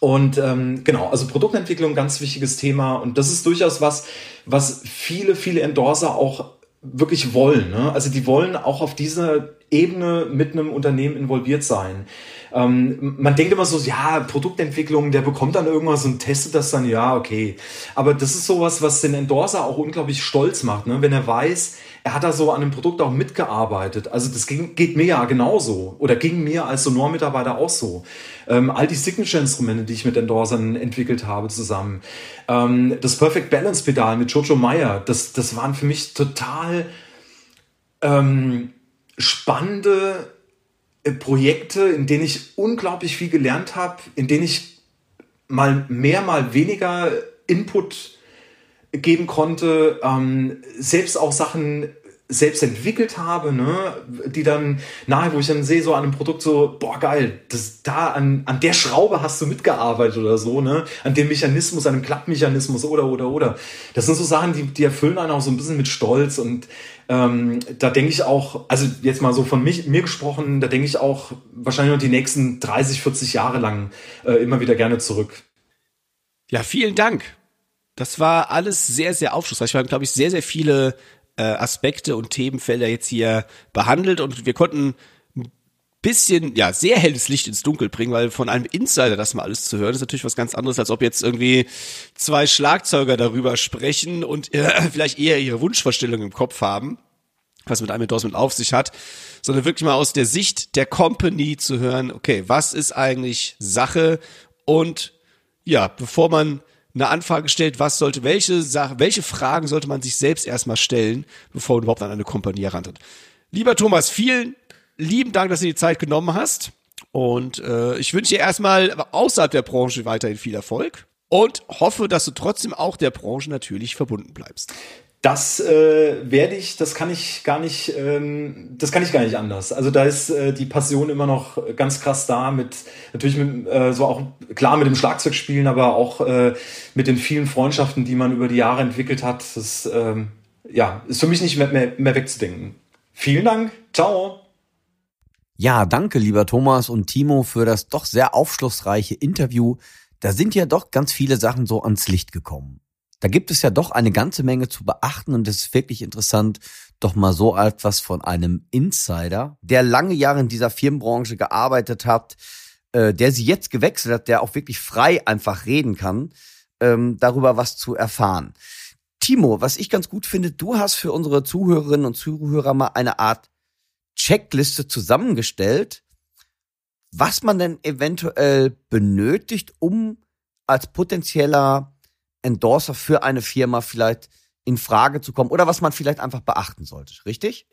Und ähm, genau, also Produktentwicklung, ganz wichtiges Thema. Und das ist durchaus was, was viele, viele Endorser auch wirklich wollen. Ne? Also die wollen auch auf dieser Ebene mit einem Unternehmen involviert sein. Ähm, man denkt immer so, ja, Produktentwicklung, der bekommt dann irgendwas und testet das dann, ja, okay. Aber das ist sowas, was den Endorser auch unglaublich stolz macht, ne? wenn er weiß, er hat da so an dem Produkt auch mitgearbeitet. Also das ging, geht mir ja genauso oder ging mir als Sonor-Mitarbeiter auch so. Ähm, all die Signature-Instrumente, die ich mit Endorsern entwickelt habe zusammen. Ähm, das Perfect Balance Pedal mit Jojo Meyer, das, das waren für mich total ähm, spannende äh, Projekte, in denen ich unglaublich viel gelernt habe, in denen ich mal mehr, mal weniger Input geben konnte, ähm, selbst auch Sachen selbst entwickelt habe, ne, die dann nahe, wo ich dann sehe, so an einem Produkt so, boah, geil, das da an, an der Schraube hast du mitgearbeitet oder so, ne, an dem Mechanismus, an dem Klappmechanismus oder, oder, oder. Das sind so Sachen, die, die erfüllen einen auch so ein bisschen mit Stolz und ähm, da denke ich auch, also jetzt mal so von mich, mir gesprochen, da denke ich auch wahrscheinlich noch die nächsten 30, 40 Jahre lang äh, immer wieder gerne zurück. Ja, vielen Dank. Das war alles sehr, sehr aufschlussreich. Wir haben, glaube ich, sehr, sehr viele äh, Aspekte und Themenfelder jetzt hier behandelt. Und wir konnten ein bisschen, ja, sehr helles Licht ins Dunkel bringen, weil von einem Insider das mal alles zu hören, ist natürlich was ganz anderes, als ob jetzt irgendwie zwei Schlagzeuger darüber sprechen und äh, vielleicht eher ihre Wunschvorstellung im Kopf haben, was mit einem Endorsement auf sich hat, sondern wirklich mal aus der Sicht der Company zu hören, okay, was ist eigentlich Sache? Und ja, bevor man eine Anfrage stellt, was sollte, welche Sache, welche Fragen sollte man sich selbst erstmal stellen, bevor man überhaupt an eine Kompanie herantritt. Lieber Thomas, vielen lieben Dank, dass du die Zeit genommen hast. Und äh, ich wünsche dir erstmal außerhalb der Branche weiterhin viel Erfolg und hoffe, dass du trotzdem auch der Branche natürlich verbunden bleibst. Das äh, werde ich, das kann ich gar nicht, ähm, das kann ich gar nicht anders. Also da ist äh, die Passion immer noch ganz krass da, mit natürlich mit, äh, so auch klar mit dem Schlagzeugspielen, aber auch äh, mit den vielen Freundschaften, die man über die Jahre entwickelt hat. Das ähm, ja, ist für mich nicht mehr, mehr, mehr wegzudenken. Vielen Dank, ciao. Ja, danke, lieber Thomas und Timo, für das doch sehr aufschlussreiche Interview. Da sind ja doch ganz viele Sachen so ans Licht gekommen. Da gibt es ja doch eine ganze Menge zu beachten und es ist wirklich interessant, doch mal so etwas von einem Insider, der lange Jahre in dieser Firmenbranche gearbeitet hat, äh, der sie jetzt gewechselt hat, der auch wirklich frei einfach reden kann, ähm, darüber was zu erfahren. Timo, was ich ganz gut finde, du hast für unsere Zuhörerinnen und Zuhörer mal eine Art Checkliste zusammengestellt, was man denn eventuell benötigt, um als potenzieller Endorser für eine Firma vielleicht in Frage zu kommen oder was man vielleicht einfach beachten sollte, richtig?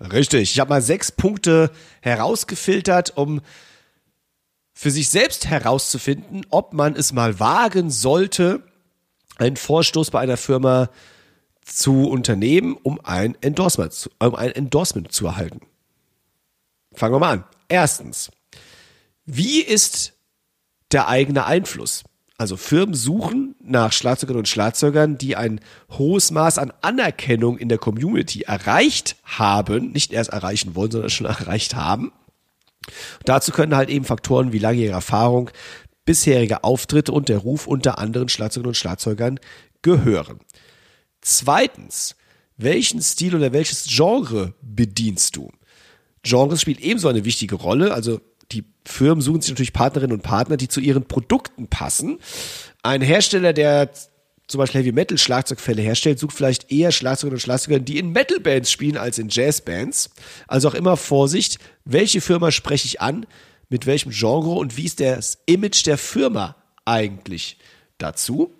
Richtig. Ich habe mal sechs Punkte herausgefiltert, um für sich selbst herauszufinden, ob man es mal wagen sollte, einen Vorstoß bei einer Firma zu unternehmen, um ein Endorsement zu, um ein Endorsement zu erhalten. Fangen wir mal an. Erstens, wie ist der eigene Einfluss? Also Firmen suchen nach Schlagzeugern und Schlagzeugern, die ein hohes Maß an Anerkennung in der Community erreicht haben, nicht erst erreichen wollen, sondern schon erreicht haben. dazu können halt eben Faktoren wie langjährige Erfahrung, bisherige Auftritte und der Ruf unter anderen Schlagzeugern und Schlagzeugern gehören. Zweitens, welchen Stil oder welches Genre bedienst du? Genres spielt ebenso eine wichtige Rolle, also die Firmen suchen sich natürlich Partnerinnen und Partner, die zu ihren Produkten passen. Ein Hersteller, der zum Beispiel Heavy Metal Schlagzeugfälle herstellt, sucht vielleicht eher Schlagzeuger und Schlagzeuger, die in Metal Bands spielen als in Jazzbands. Also auch immer Vorsicht, welche Firma spreche ich an, mit welchem Genre und wie ist das Image der Firma eigentlich dazu?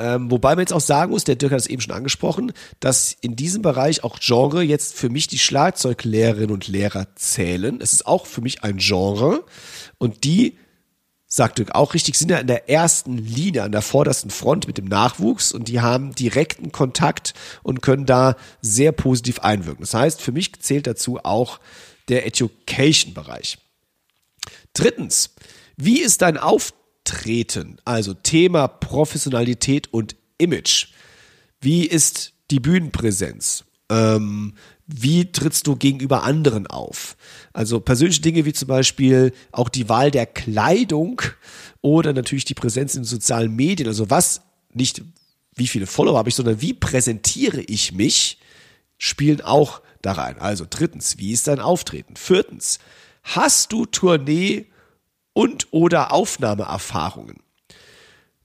Ähm, wobei man jetzt auch sagen muss, der Dirk hat es eben schon angesprochen, dass in diesem Bereich auch Genre jetzt für mich die Schlagzeuglehrerinnen und Lehrer zählen. Es ist auch für mich ein Genre und die, sagt Dirk auch richtig, sind ja in der ersten Linie, an der vordersten Front mit dem Nachwuchs und die haben direkten Kontakt und können da sehr positiv einwirken. Das heißt, für mich zählt dazu auch der Education-Bereich. Drittens, wie ist dein Auftritt? Auftreten, also Thema Professionalität und Image. Wie ist die Bühnenpräsenz? Ähm, wie trittst du gegenüber anderen auf? Also persönliche Dinge wie zum Beispiel auch die Wahl der Kleidung oder natürlich die Präsenz in sozialen Medien. Also was nicht, wie viele Follower habe ich, sondern wie präsentiere ich mich, spielen auch da rein. Also drittens, wie ist dein Auftreten? Viertens, hast du Tournee und oder Aufnahmeerfahrungen.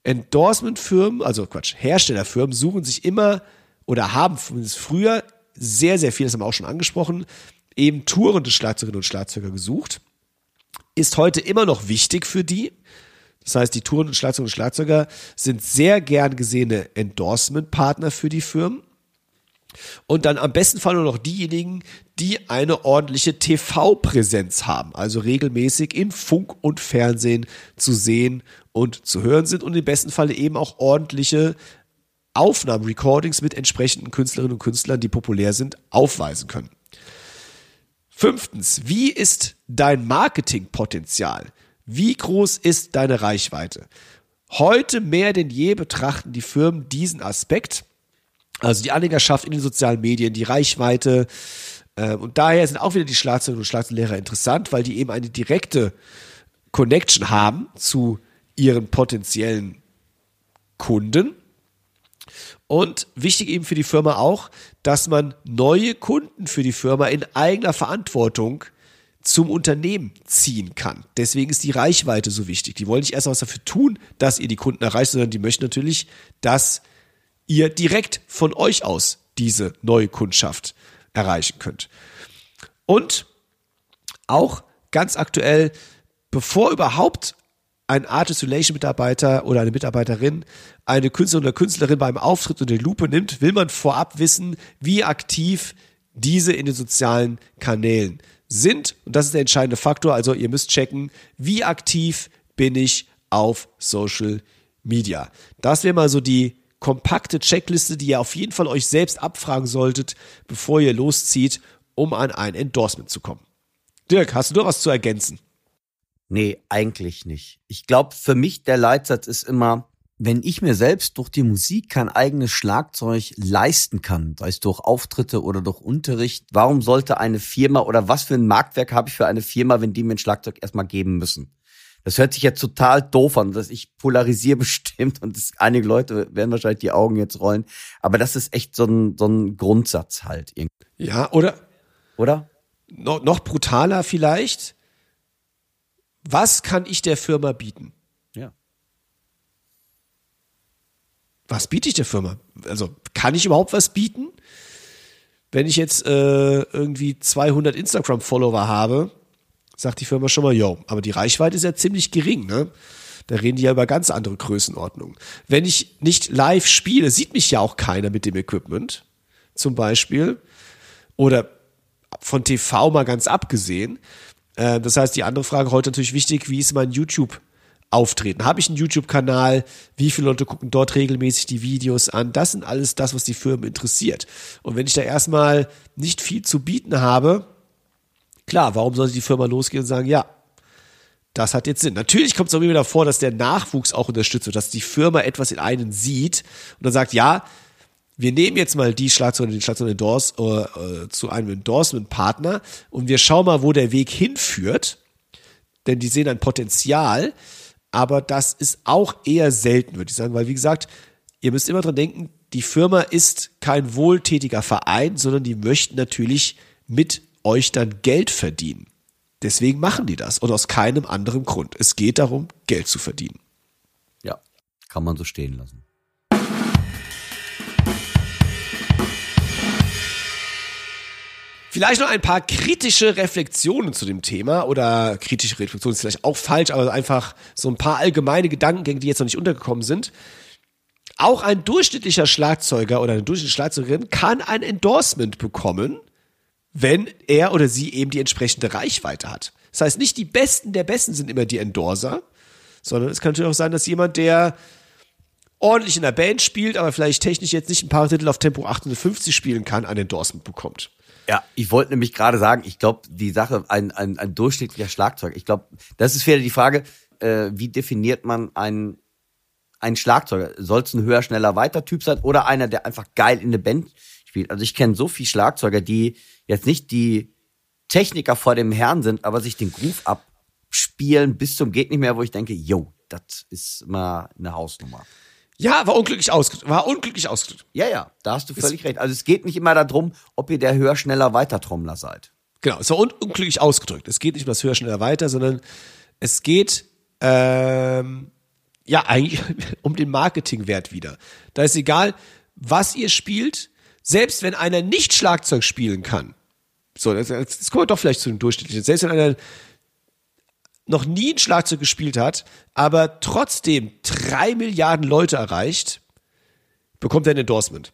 Endorsement-Firmen, also Quatsch, Herstellerfirmen suchen sich immer oder haben früher sehr, sehr viel, das haben wir auch schon angesprochen, eben tourende Schlagzeugerinnen und Schlagzeuger gesucht. Ist heute immer noch wichtig für die. Das heißt, die Touren und Schlagzeuger und Schlagzeuger sind sehr gern gesehene Endorsement-Partner für die Firmen. Und dann am besten Fall nur noch diejenigen, die eine ordentliche TV-Präsenz haben, also regelmäßig in Funk und Fernsehen zu sehen und zu hören sind und im besten Fall eben auch ordentliche Aufnahmen, Recordings mit entsprechenden Künstlerinnen und Künstlern, die populär sind, aufweisen können. Fünftens, wie ist dein Marketingpotenzial? Wie groß ist deine Reichweite? Heute mehr denn je betrachten die Firmen diesen Aspekt also die Anhängerschaft in den sozialen Medien, die Reichweite. Äh, und daher sind auch wieder die Schlagzeuger und Schlagzeuglehrer interessant, weil die eben eine direkte Connection haben zu ihren potenziellen Kunden. Und wichtig eben für die Firma auch, dass man neue Kunden für die Firma in eigener Verantwortung zum Unternehmen ziehen kann. Deswegen ist die Reichweite so wichtig. Die wollen nicht erst was dafür tun, dass ihr die Kunden erreicht, sondern die möchten natürlich, dass ihr direkt von euch aus diese neue Kundschaft erreichen könnt. Und auch ganz aktuell, bevor überhaupt ein Artist Relation Mitarbeiter oder eine Mitarbeiterin eine Künstlerin oder Künstlerin beim Auftritt unter die Lupe nimmt, will man vorab wissen, wie aktiv diese in den sozialen Kanälen sind. Und das ist der entscheidende Faktor. Also ihr müsst checken, wie aktiv bin ich auf Social Media. Das wäre mal so die kompakte Checkliste, die ihr auf jeden Fall euch selbst abfragen solltet, bevor ihr loszieht, um an ein Endorsement zu kommen. Dirk, hast du noch was zu ergänzen? Nee, eigentlich nicht. Ich glaube, für mich der Leitsatz ist immer, wenn ich mir selbst durch die Musik kein eigenes Schlagzeug leisten kann, sei es durch Auftritte oder durch Unterricht, warum sollte eine Firma oder was für ein Marktwerk habe ich für eine Firma, wenn die mir ein Schlagzeug erstmal geben müssen? Das hört sich jetzt total doof an, dass ich polarisiere bestimmt und das, einige Leute werden wahrscheinlich die Augen jetzt rollen, aber das ist echt so ein, so ein Grundsatz halt. Ja, oder? Oder? No, noch brutaler vielleicht. Was kann ich der Firma bieten? Ja. Was biete ich der Firma? Also kann ich überhaupt was bieten? Wenn ich jetzt äh, irgendwie 200 Instagram-Follower habe, sagt die Firma schon mal, yo, aber die Reichweite ist ja ziemlich gering, ne? Da reden die ja über ganz andere Größenordnungen. Wenn ich nicht live spiele, sieht mich ja auch keiner mit dem Equipment, zum Beispiel. Oder von TV mal ganz abgesehen. Äh, das heißt, die andere Frage heute natürlich wichtig, wie ist mein YouTube auftreten? Habe ich einen YouTube-Kanal? Wie viele Leute gucken dort regelmäßig die Videos an? Das sind alles das, was die Firmen interessiert. Und wenn ich da erstmal nicht viel zu bieten habe, klar, warum sollte die Firma losgehen und sagen, ja, das hat jetzt Sinn. Natürlich kommt es auch immer wieder vor, dass der Nachwuchs auch unterstützt wird, dass die Firma etwas in einen sieht und dann sagt, ja, wir nehmen jetzt mal die Schlagzeuge, den Schlagzeug Endorse, äh, zu einem Endorsement-Partner und wir schauen mal, wo der Weg hinführt. Denn die sehen ein Potenzial, aber das ist auch eher selten, würde ich sagen, weil wie gesagt, ihr müsst immer dran denken, die Firma ist kein wohltätiger Verein, sondern die möchten natürlich mit euch dann Geld verdienen. Deswegen machen die das und aus keinem anderen Grund. Es geht darum, Geld zu verdienen. Ja, kann man so stehen lassen. Vielleicht noch ein paar kritische Reflexionen zu dem Thema oder kritische Reflexionen ist vielleicht auch falsch, aber einfach so ein paar allgemeine Gedankengänge, die jetzt noch nicht untergekommen sind. Auch ein durchschnittlicher Schlagzeuger oder eine durchschnittliche Schlagzeugerin kann ein Endorsement bekommen, wenn er oder sie eben die entsprechende Reichweite hat. Das heißt, nicht die Besten der Besten sind immer die Endorser, sondern es kann natürlich auch sein, dass jemand, der ordentlich in der Band spielt, aber vielleicht technisch jetzt nicht ein paar Titel auf Tempo 850 spielen kann, ein Endorsement bekommt. Ja, ich wollte nämlich gerade sagen, ich glaube, die Sache, ein, ein, ein durchschnittlicher Schlagzeug, ich glaube, das ist wieder die Frage, äh, wie definiert man einen, einen Schlagzeuger? Soll es ein höher, schneller, weiter Typ sein oder einer, der einfach geil in der Band spielt? Also ich kenne so viele Schlagzeuger, die jetzt nicht die Techniker vor dem Herrn sind, aber sich den Groove abspielen bis zum geht nicht mehr, wo ich denke, yo, das ist mal eine Hausnummer. Ja, war unglücklich ausgedrückt. War unglücklich ausgedrückt. Ja, ja, da hast du völlig es, recht. Also es geht nicht immer darum, ob ihr der höher, schneller, weiter Trommler seid. Genau, es war un unglücklich ausgedrückt. Es geht nicht um das höher, schneller, weiter, sondern es geht ähm, ja eigentlich um den Marketingwert wieder. Da ist egal, was ihr spielt, selbst wenn einer nicht Schlagzeug spielen kann. So, jetzt, jetzt kommen wir doch vielleicht zu dem Durchschnittlichen. Selbst wenn einer noch nie ein Schlagzeug gespielt hat, aber trotzdem drei Milliarden Leute erreicht, bekommt er ein Endorsement.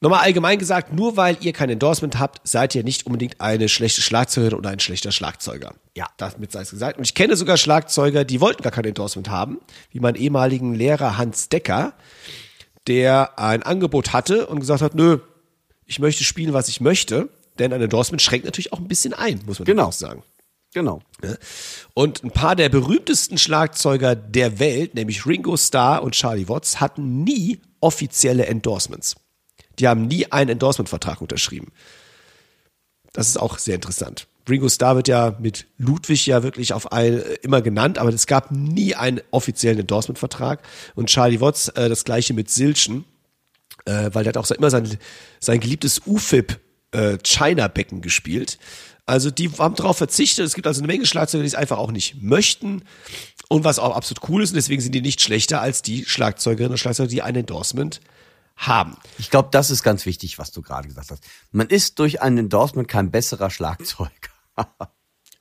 Nochmal allgemein gesagt, nur weil ihr kein Endorsement habt, seid ihr nicht unbedingt eine schlechte Schlagzeugerin oder ein schlechter Schlagzeuger. Ja, damit sei es gesagt. Und ich kenne sogar Schlagzeuger, die wollten gar kein Endorsement haben, wie mein ehemaligen Lehrer Hans Decker, der ein Angebot hatte und gesagt hat, nö, ich möchte spielen, was ich möchte, denn ein Endorsement schränkt natürlich auch ein bisschen ein, muss man genau sagen. Genau. Und ein paar der berühmtesten Schlagzeuger der Welt, nämlich Ringo Starr und Charlie Watts, hatten nie offizielle Endorsements. Die haben nie einen Endorsement-Vertrag unterschrieben. Das ist auch sehr interessant. Ringo Starr wird ja mit Ludwig ja wirklich auf ein, immer genannt, aber es gab nie einen offiziellen Endorsement-Vertrag. Und Charlie Watts äh, das gleiche mit Silchen. äh, weil der hat auch immer sein, sein geliebtes UFIP äh, China-Becken gespielt. Also die haben darauf verzichtet. Es gibt also eine Menge Schlagzeuger, die es einfach auch nicht möchten. Und was auch absolut cool ist, und deswegen sind die nicht schlechter als die Schlagzeugerinnen und Schlagzeuger, die ein Endorsement haben. Ich glaube, das ist ganz wichtig, was du gerade gesagt hast. Man ist durch ein Endorsement kein besserer Schlagzeuger.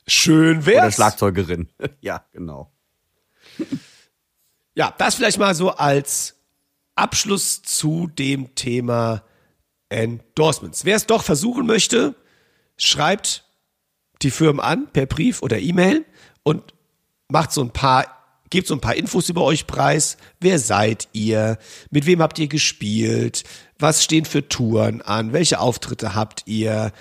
Schön Oder wär's. Schlagzeugerin. ja, genau. Ja, das vielleicht mal so als Abschluss zu dem Thema Endorsements. Wer es doch versuchen möchte, schreibt die Firmen an per Brief oder E-Mail und macht so ein paar, gebt so ein paar Infos über euch preis. Wer seid ihr? Mit wem habt ihr gespielt? Was stehen für Touren an? Welche Auftritte habt ihr?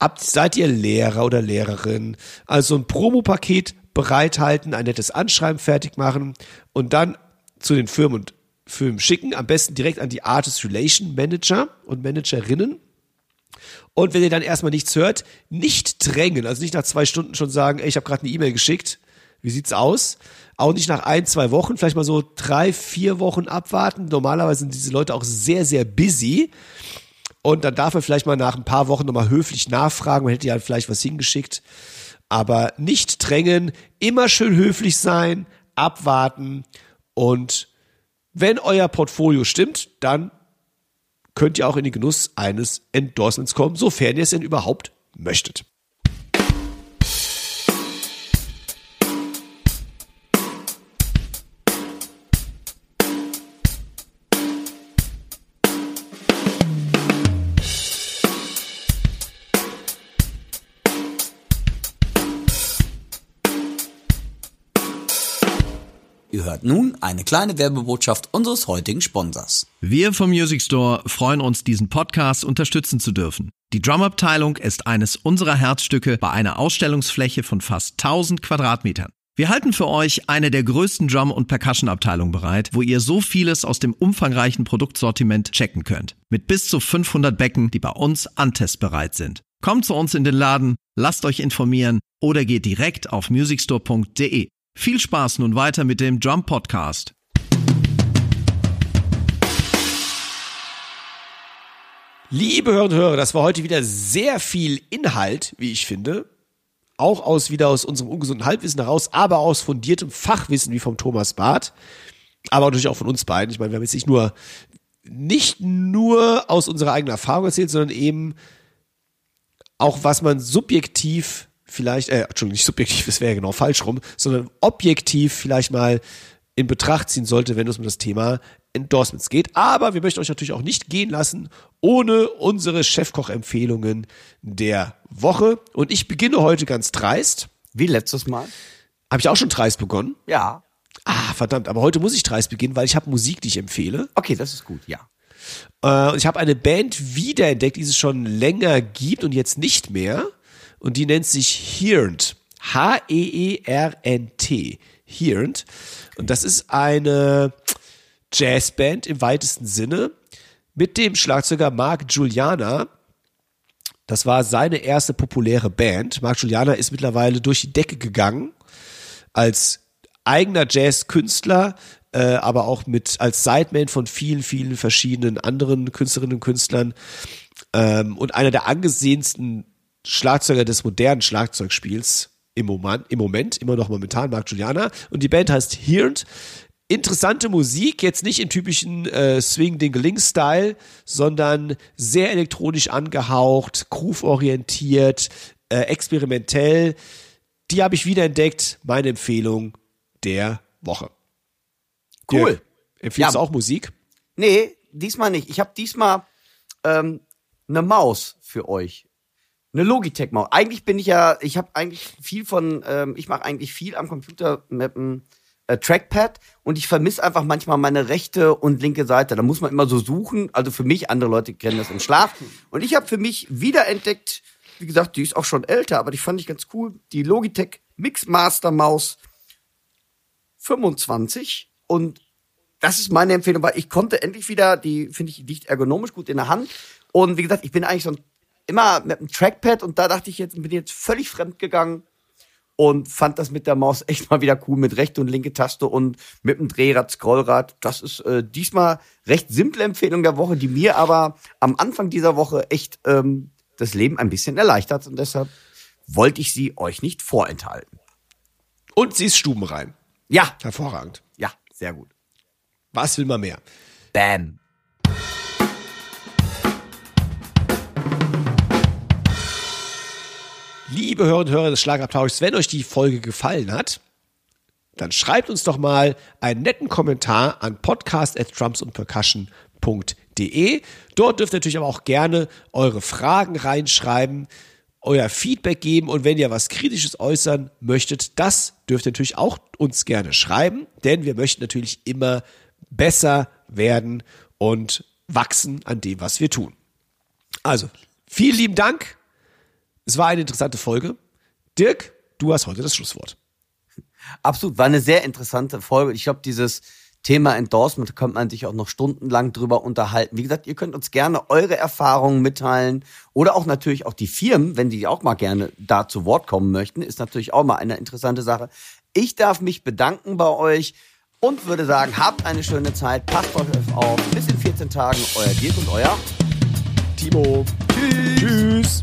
Habt, seid ihr Lehrer oder Lehrerin? Also ein Promopaket bereithalten, ein nettes Anschreiben fertig machen und dann zu den Firmen und Firmen schicken. Am besten direkt an die Artist Relation Manager und Managerinnen. Und wenn ihr dann erstmal nichts hört, nicht drängen. Also nicht nach zwei Stunden schon sagen, ey, ich habe gerade eine E-Mail geschickt. Wie sieht's aus? Auch nicht nach ein, zwei Wochen, vielleicht mal so drei, vier Wochen abwarten. Normalerweise sind diese Leute auch sehr, sehr busy. Und dann darf er vielleicht mal nach ein paar Wochen nochmal höflich nachfragen. Man hätte ja vielleicht was hingeschickt. Aber nicht drängen, immer schön höflich sein, abwarten. Und wenn euer Portfolio stimmt, dann könnt ihr auch in den Genuss eines Endorsements kommen, sofern ihr es denn überhaupt möchtet. Hört nun eine kleine Werbebotschaft unseres heutigen Sponsors. Wir vom Music Store freuen uns, diesen Podcast unterstützen zu dürfen. Die Drumabteilung ist eines unserer Herzstücke bei einer Ausstellungsfläche von fast 1000 Quadratmetern. Wir halten für euch eine der größten Drum- und Percussion-Abteilungen bereit, wo ihr so vieles aus dem umfangreichen Produktsortiment checken könnt. Mit bis zu 500 Becken, die bei uns antestbereit sind. Kommt zu uns in den Laden, lasst euch informieren oder geht direkt auf musicstore.de. Viel Spaß nun weiter mit dem Drum Podcast. Liebe Hörerinnen und Hörer, das war heute wieder sehr viel Inhalt, wie ich finde. Auch aus wieder aus unserem ungesunden Halbwissen heraus, aber aus fundiertem Fachwissen wie vom Thomas Barth. Aber natürlich auch von uns beiden. Ich meine, wir haben jetzt nicht nur, nicht nur aus unserer eigenen Erfahrung erzählt, sondern eben auch was man subjektiv vielleicht, äh, Entschuldigung, nicht subjektiv, das wäre ja genau falsch rum, sondern objektiv vielleicht mal in Betracht ziehen sollte, wenn es um das Thema Endorsements geht. Aber wir möchten euch natürlich auch nicht gehen lassen ohne unsere Chefkoch-Empfehlungen der Woche. Und ich beginne heute ganz dreist. Wie letztes Mal? Habe ich auch schon dreist begonnen? Ja. Ah, verdammt, aber heute muss ich dreist beginnen, weil ich habe Musik, die ich empfehle. Okay, das ist gut, ja. Äh, ich habe eine Band wiederentdeckt, die es schon länger gibt und jetzt nicht mehr. Und die nennt sich Hearnt. H-E-E-R-N-T. Hearnt. Und das ist eine Jazzband im weitesten Sinne mit dem Schlagzeuger Mark Juliana. Das war seine erste populäre Band. Mark Juliana ist mittlerweile durch die Decke gegangen als eigener Jazzkünstler, äh, aber auch mit als Sideman von vielen, vielen verschiedenen anderen Künstlerinnen und Künstlern ähm, und einer der angesehensten Schlagzeuger des modernen Schlagzeugspiels im Moment, im Moment, immer noch momentan, Mark Juliana. Und die Band heißt Hearnt. Interessante Musik, jetzt nicht im typischen äh, Swing-Dingeling-Style, sondern sehr elektronisch angehaucht, groove-orientiert, äh, experimentell. Die habe ich wiederentdeckt. Meine Empfehlung der Woche. Cool. Dirk, empfiehlst Ja. du auch Musik? Nee, diesmal nicht. Ich habe diesmal ähm, eine Maus für euch. Eine Logitech-Maus. Eigentlich bin ich ja, ich habe eigentlich viel von, ähm, ich mache eigentlich viel am Computer mit dem äh, Trackpad und ich vermisse einfach manchmal meine rechte und linke Seite. Da muss man immer so suchen. Also für mich, andere Leute kennen das im Schlaf. Und ich habe für mich wiederentdeckt, wie gesagt, die ist auch schon älter, aber die fand ich ganz cool, die Logitech Mixmaster Maus 25 und das ist meine Empfehlung, weil ich konnte endlich wieder, die finde ich liegt ergonomisch gut in der Hand. Und wie gesagt, ich bin eigentlich so ein, immer mit einem Trackpad und da dachte ich jetzt, bin jetzt völlig fremd gegangen. und fand das mit der Maus echt mal wieder cool mit rechte und linke Taste und mit dem Drehrad, Scrollrad. Das ist äh, diesmal recht simple Empfehlung der Woche, die mir aber am Anfang dieser Woche echt ähm, das Leben ein bisschen erleichtert und deshalb wollte ich sie euch nicht vorenthalten. Und sie ist stubenrein. Ja, Hervorragend. ja, sehr gut. Was will man mehr? Bam. Liebe Hörer und Hörer des Schlagabtauschs, wenn euch die Folge gefallen hat, dann schreibt uns doch mal einen netten Kommentar an podcast.trumpsundpercussion.de. Dort dürft ihr natürlich aber auch gerne eure Fragen reinschreiben, euer Feedback geben und wenn ihr was Kritisches äußern möchtet, das dürft ihr natürlich auch uns gerne schreiben, denn wir möchten natürlich immer besser werden und wachsen an dem, was wir tun. Also, vielen lieben Dank. Es war eine interessante Folge. Dirk, du hast heute das Schlusswort. Absolut, war eine sehr interessante Folge. Ich glaube, dieses Thema Endorsement da könnte man sich auch noch stundenlang drüber unterhalten. Wie gesagt, ihr könnt uns gerne eure Erfahrungen mitteilen oder auch natürlich auch die Firmen, wenn die auch mal gerne da zu Wort kommen möchten, ist natürlich auch mal eine interessante Sache. Ich darf mich bedanken bei euch und würde sagen, habt eine schöne Zeit, passt auf euch auf. Bis in 14 Tagen, euer Dirk und euer Timo. Tschüss. Tschüss.